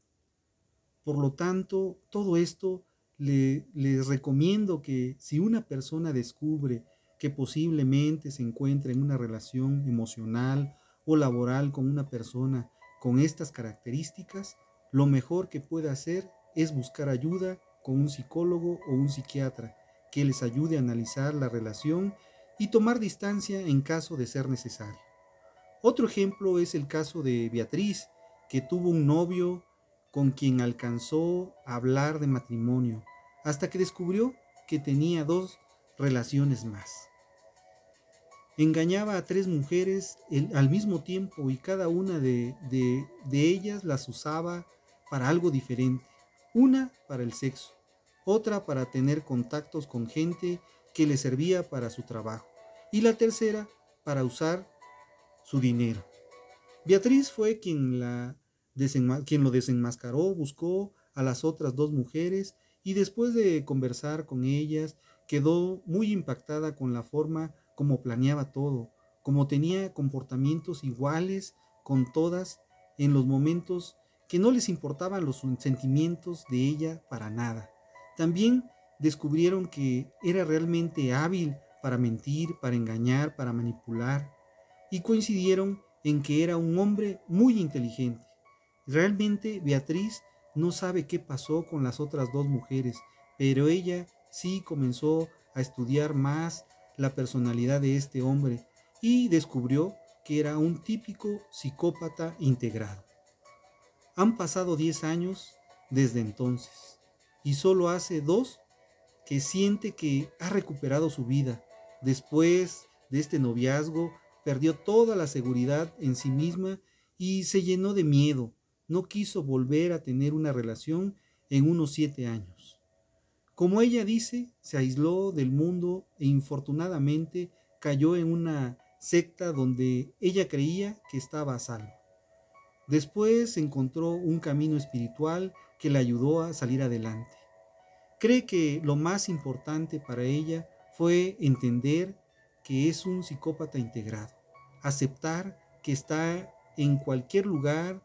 Por lo tanto, todo esto les recomiendo que si una persona descubre que posiblemente se encuentra en una relación emocional o laboral con una persona con estas características, lo mejor que puede hacer es buscar ayuda con un psicólogo o un psiquiatra que les ayude a analizar la relación y tomar distancia en caso de ser necesario. Otro ejemplo es el caso de Beatriz, que tuvo un novio con quien alcanzó a hablar de matrimonio, hasta que descubrió que tenía dos relaciones más. Engañaba a tres mujeres al mismo tiempo y cada una de, de ellas las usaba para algo diferente. Una para el sexo, otra para tener contactos con gente que le servía para su trabajo y la tercera para usar su dinero. Beatriz fue quien, la quien lo desenmascaró, buscó a las otras dos mujeres y después de conversar con ellas quedó muy impactada con la forma como planeaba todo, como tenía comportamientos iguales con todas en los momentos que no les importaban los sentimientos de ella para nada. También descubrieron que era realmente hábil para mentir, para engañar, para manipular, y coincidieron en que era un hombre muy inteligente. Realmente Beatriz no sabe qué pasó con las otras dos mujeres, pero ella sí comenzó a estudiar más la personalidad de este hombre y descubrió que era un típico psicópata integrado. Han pasado 10 años desde entonces y solo hace dos que siente que ha recuperado su vida. Después de este noviazgo, perdió toda la seguridad en sí misma y se llenó de miedo. No quiso volver a tener una relación en unos siete años. Como ella dice, se aisló del mundo e infortunadamente cayó en una secta donde ella creía que estaba a salvo. Después encontró un camino espiritual que le ayudó a salir adelante. Cree que lo más importante para ella fue entender que es un psicópata integrado, aceptar que está en cualquier lugar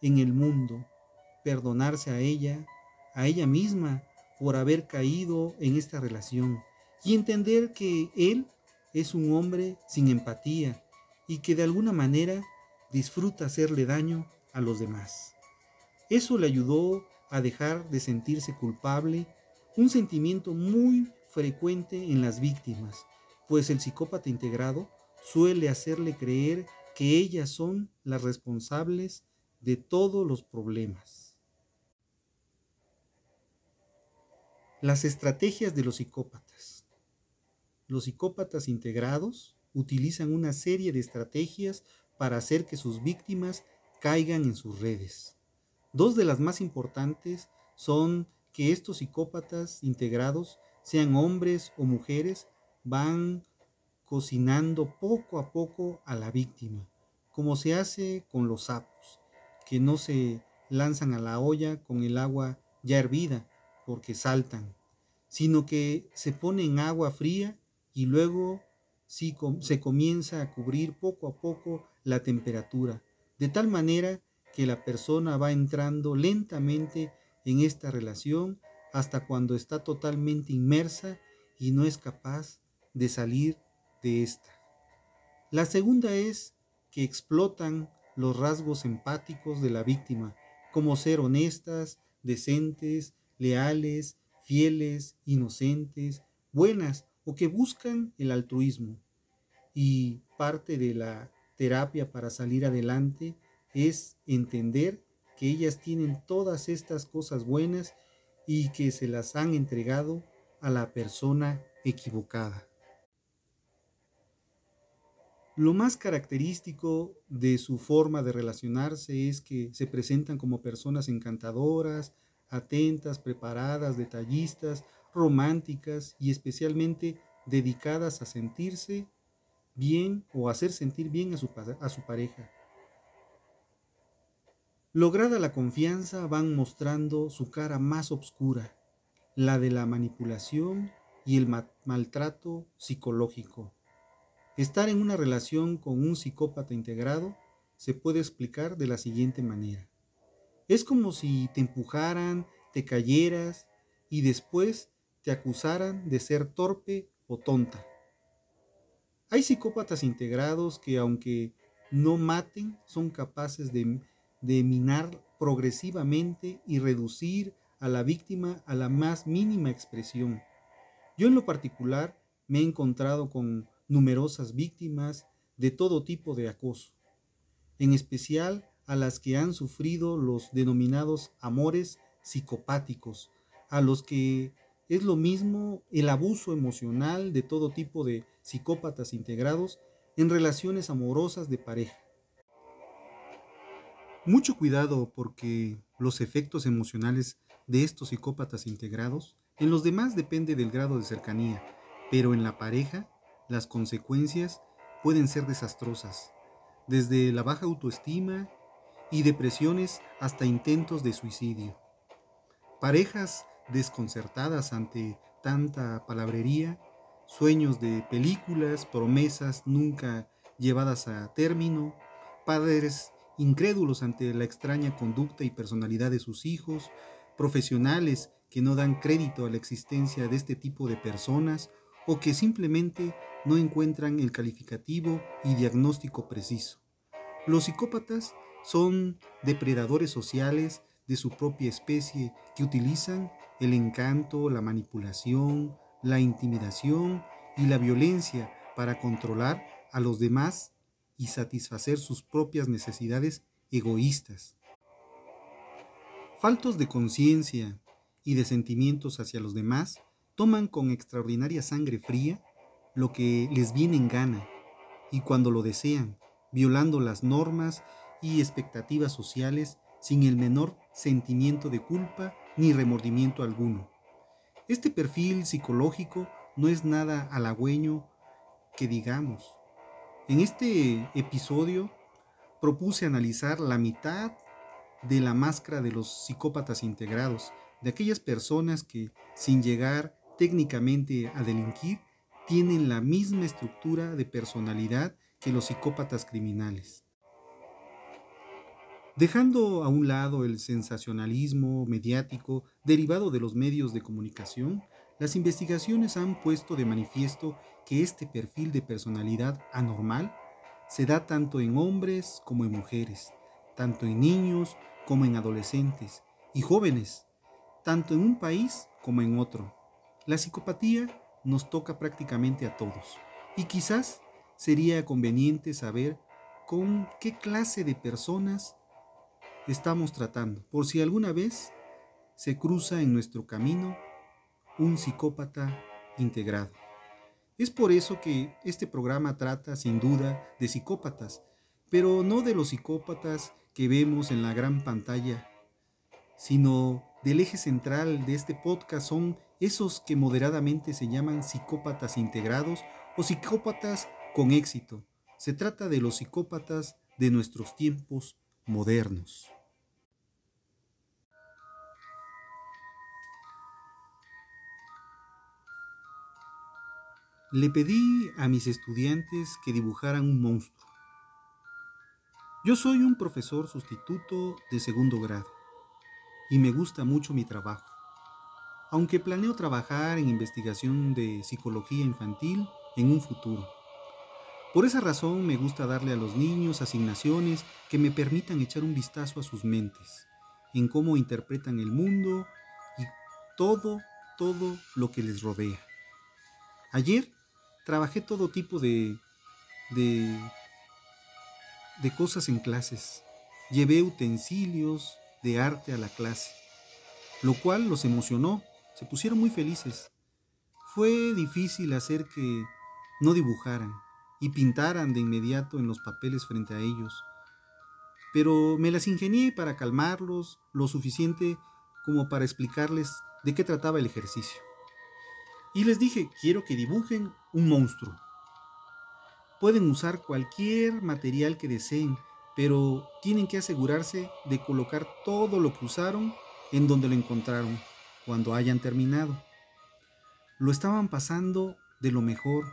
en el mundo, perdonarse a ella, a ella misma por haber caído en esta relación y entender que él es un hombre sin empatía y que de alguna manera disfruta hacerle daño a los demás. Eso le ayudó a dejar de sentirse culpable, un sentimiento muy frecuente en las víctimas, pues el psicópata integrado suele hacerle creer que ellas son las responsables de todos los problemas. Las estrategias de los psicópatas. Los psicópatas integrados utilizan una serie de estrategias para hacer que sus víctimas caigan en sus redes. Dos de las más importantes son que estos psicópatas integrados, sean hombres o mujeres, van cocinando poco a poco a la víctima, como se hace con los sapos, que no se lanzan a la olla con el agua ya hervida porque saltan, sino que se pone agua fría y luego se comienza a cubrir poco a poco la temperatura, de tal manera que la persona va entrando lentamente en esta relación hasta cuando está totalmente inmersa y no es capaz de salir de esta. La segunda es que explotan los rasgos empáticos de la víctima, como ser honestas, decentes, leales, fieles, inocentes, buenas o que buscan el altruismo. Y parte de la terapia para salir adelante es entender que ellas tienen todas estas cosas buenas y que se las han entregado a la persona equivocada. Lo más característico de su forma de relacionarse es que se presentan como personas encantadoras, atentas, preparadas, detallistas, románticas y especialmente dedicadas a sentirse bien o hacer sentir bien a su, pareja. Lograda la confianza, van mostrando su cara más oscura, la de la manipulación y el maltrato psicológico. Estar en una relación con un psicópata integrado se puede explicar de la siguiente manera. Es como si te empujaran, te cayeras y después te acusaran de ser torpe o tonta. Hay psicópatas integrados que aunque no maten, son capaces de, de minar progresivamente y reducir a la víctima a la más mínima expresión. Yo en lo particular me he encontrado con numerosas víctimas de todo tipo de acoso, en especial a las que han sufrido los denominados amores psicopáticos, a los que es lo mismo el abuso emocional de todo tipo de psicópatas integrados en relaciones amorosas de pareja. Mucho cuidado porque los efectos emocionales de estos psicópatas integrados en los demás depende del grado de cercanía, pero en la pareja las consecuencias pueden ser desastrosas, desde la baja autoestima y depresiones hasta intentos de suicidio. Parejas desconcertadas ante tanta palabrería, sueños de películas, promesas nunca llevadas a término, padres incrédulos ante la extraña conducta y personalidad de sus hijos, profesionales que no dan crédito a la existencia de este tipo de personas o que simplemente no encuentran el calificativo y diagnóstico preciso. Los psicópatas son depredadores sociales de su propia especie que utilizan el encanto, la manipulación, la intimidación y la violencia para controlar a los demás y satisfacer sus propias necesidades egoístas. Faltos de conciencia y de sentimientos hacia los demás, toman con extraordinaria sangre fría lo que les viene en gana y cuando lo desean, violando las normas y expectativas sociales sin el menor sentimiento de culpa ni remordimiento alguno. Este perfil psicológico no es nada halagüeño que digamos. En este episodio propuse analizar la mitad de la máscara de los psicópatas integrados, de aquellas personas que, sin llegar técnicamente a delinquir, tienen la misma estructura de personalidad que los psicópatas criminales. Dejando a un lado el sensacionalismo mediático derivado de los medios de comunicación, las investigaciones han puesto de manifiesto que este perfil de personalidad anormal se da tanto en hombres como en mujeres, tanto en niños como en adolescentes y jóvenes, tanto en un país como en otro. La psicopatía nos toca prácticamente a todos y quizás sería conveniente saber con qué clase de personas estamos tratando, por si alguna vez se cruza en nuestro camino un psicópata integrado. Es por eso que este programa trata sin duda de psicópatas, pero no de los psicópatas que vemos en la gran pantalla, sino del eje central de este podcast son esos que moderadamente se llaman psicópatas integrados o psicópatas con éxito. Se trata de los psicópatas de nuestros tiempos modernos. Le pedí a mis estudiantes que dibujaran un monstruo. Yo soy un profesor sustituto de segundo grado y me gusta mucho mi trabajo, aunque planeo trabajar en investigación de psicología infantil en un futuro. Por esa razón me gusta darle a los niños asignaciones que me permitan echar un vistazo a sus mentes, en cómo interpretan el mundo y todo, todo lo que les rodea. Ayer trabajé todo tipo de, de, cosas en clases. Llevé utensilios de arte a la clase, lo cual los emocionó, se pusieron muy felices. Fue difícil hacer que no dibujaran, y pintaran de inmediato en los papeles frente a ellos. Pero me las ingenié para calmarlos lo suficiente como para explicarles de qué trataba el ejercicio. Y les dije, quiero que dibujen un monstruo. Pueden usar cualquier material que deseen, pero tienen que asegurarse de colocar todo lo que usaron en donde lo encontraron cuando hayan terminado. Lo estaban pasando de lo mejor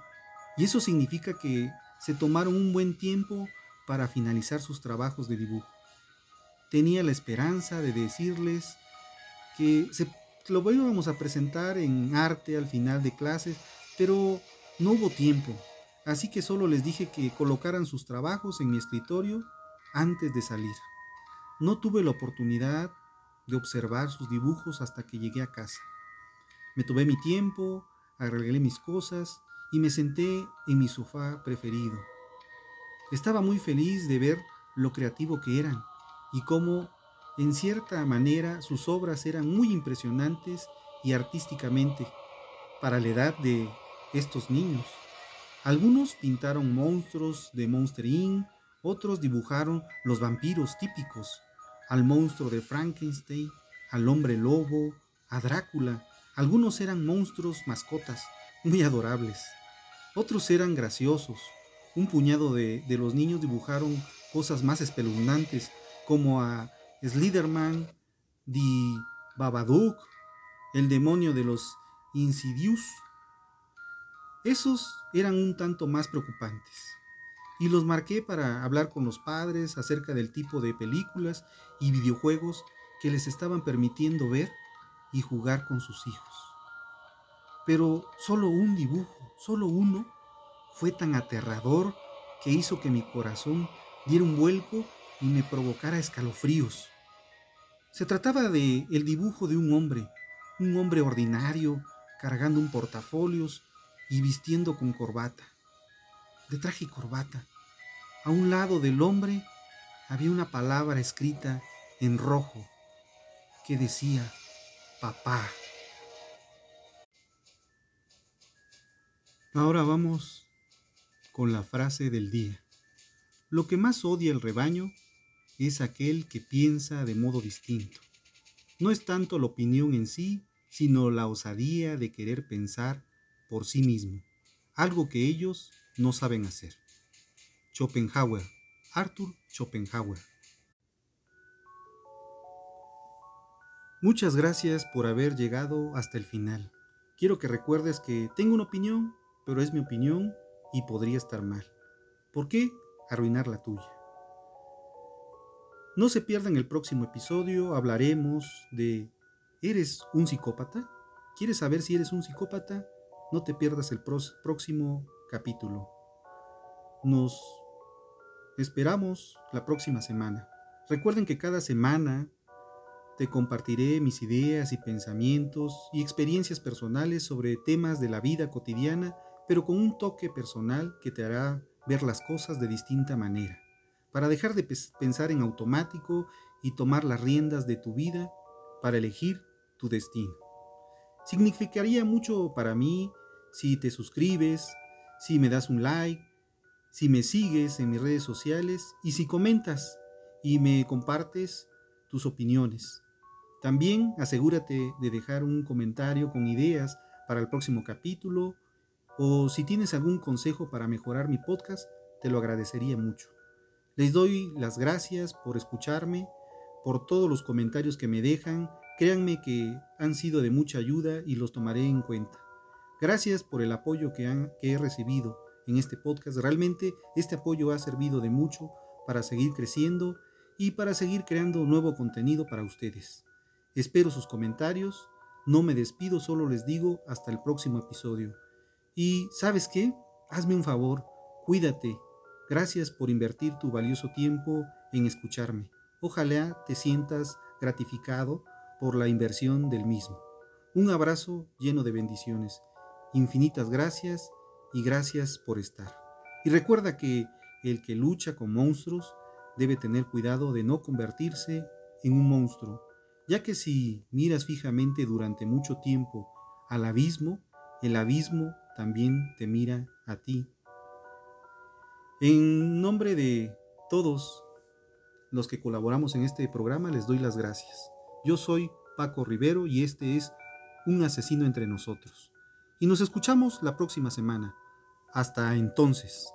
y eso significa que se tomaron un buen tiempo para finalizar sus trabajos de dibujo. Tenía la esperanza de decirles que se lo íbamos a presentar en arte al final de clases, pero no hubo tiempo. así que solo les dije que colocaran sus trabajos en mi escritorio antes de salir. No tuve la oportunidad de observar sus dibujos hasta que llegué a casa. Me tomé mi tiempo, arreglé mis cosas y me senté en mi sofá preferido. Estaba muy feliz de ver lo creativo que eran y cómo, en cierta manera, sus obras eran muy impresionantes y artísticamente para la edad de estos niños. Algunos pintaron monstruos de Monster Inc., otros dibujaron los vampiros típicos, al monstruo de Frankenstein, al hombre lobo, a Drácula. Algunos eran monstruos mascotas, muy adorables. Otros eran graciosos. Un puñado de, de los niños dibujaron cosas más espeluznantes, como a Sliderman, The Babadook, el demonio de los Insidious. Esos eran un tanto más preocupantes y los marqué para hablar con los padres acerca del tipo de películas y videojuegos que les estaban permitiendo ver y jugar con sus hijos. Pero solo un dibujo, solo uno, fue tan aterrador que hizo que mi corazón diera un vuelco y me provocara escalofríos. Se trataba de el dibujo de un hombre, un hombre ordinario, cargando un portafolios y vistiendo con corbata de traje y corbata. A un lado del hombre había una palabra escrita en rojo que decía papá. Ahora vamos con la frase del día. Lo que más odia el rebaño es aquel que piensa de modo distinto. No es tanto la opinión en sí, sino la osadía de querer pensar por sí mismo, algo que ellos no saben hacer. Schopenhauer, Arthur Schopenhauer. Muchas gracias por haber llegado hasta el final. Quiero que recuerdes que tengo una opinión, pero es mi opinión y podría estar mal. ¿Por qué arruinar la tuya? No se pierdan el próximo episodio, hablaremos de ¿Eres un psicópata? ¿Quieres saber si eres un psicópata? No te pierdas el próximo capítulo. Nos esperamos la próxima semana. Recuerden que cada semana te compartiré mis ideas y pensamientos y experiencias personales sobre temas de la vida cotidiana, pero con un toque personal que te hará ver las cosas de distinta manera, para dejar de pensar en automático y tomar las riendas de tu vida para elegir tu destino. Significaría mucho para mí si te suscribes, si me das un like, si me sigues en mis redes sociales y si comentas y me compartes tus opiniones. También asegúrate de dejar un comentario con ideas para el próximo capítulo o si tienes algún consejo para mejorar mi podcast, te lo agradecería mucho. Les doy las gracias por escucharme, por todos los comentarios que me dejan. Créanme que han sido de mucha ayuda y los tomaré en cuenta. Gracias por el apoyo que, he recibido en este podcast. Realmente este apoyo ha servido de mucho para seguir creciendo y para seguir creando nuevo contenido para ustedes. Espero sus comentarios. No me despido, solo les digo hasta el próximo episodio. Y ¿sabes qué? Hazme un favor, cuídate. Gracias por invertir tu valioso tiempo en escucharme. Ojalá te sientas gratificado por la inversión del mismo. Un abrazo lleno de bendiciones. Infinitas gracias y gracias por estar. Y recuerda que el que lucha con monstruos debe tener cuidado de no convertirse en un monstruo, ya que si miras fijamente durante mucho tiempo al abismo, el abismo también te mira a ti. En nombre de todos los que colaboramos en este programa, les doy las gracias. Yo soy Paco Rivero y este es Un asesino entre nosotros y nos escuchamos la próxima semana. Hasta entonces.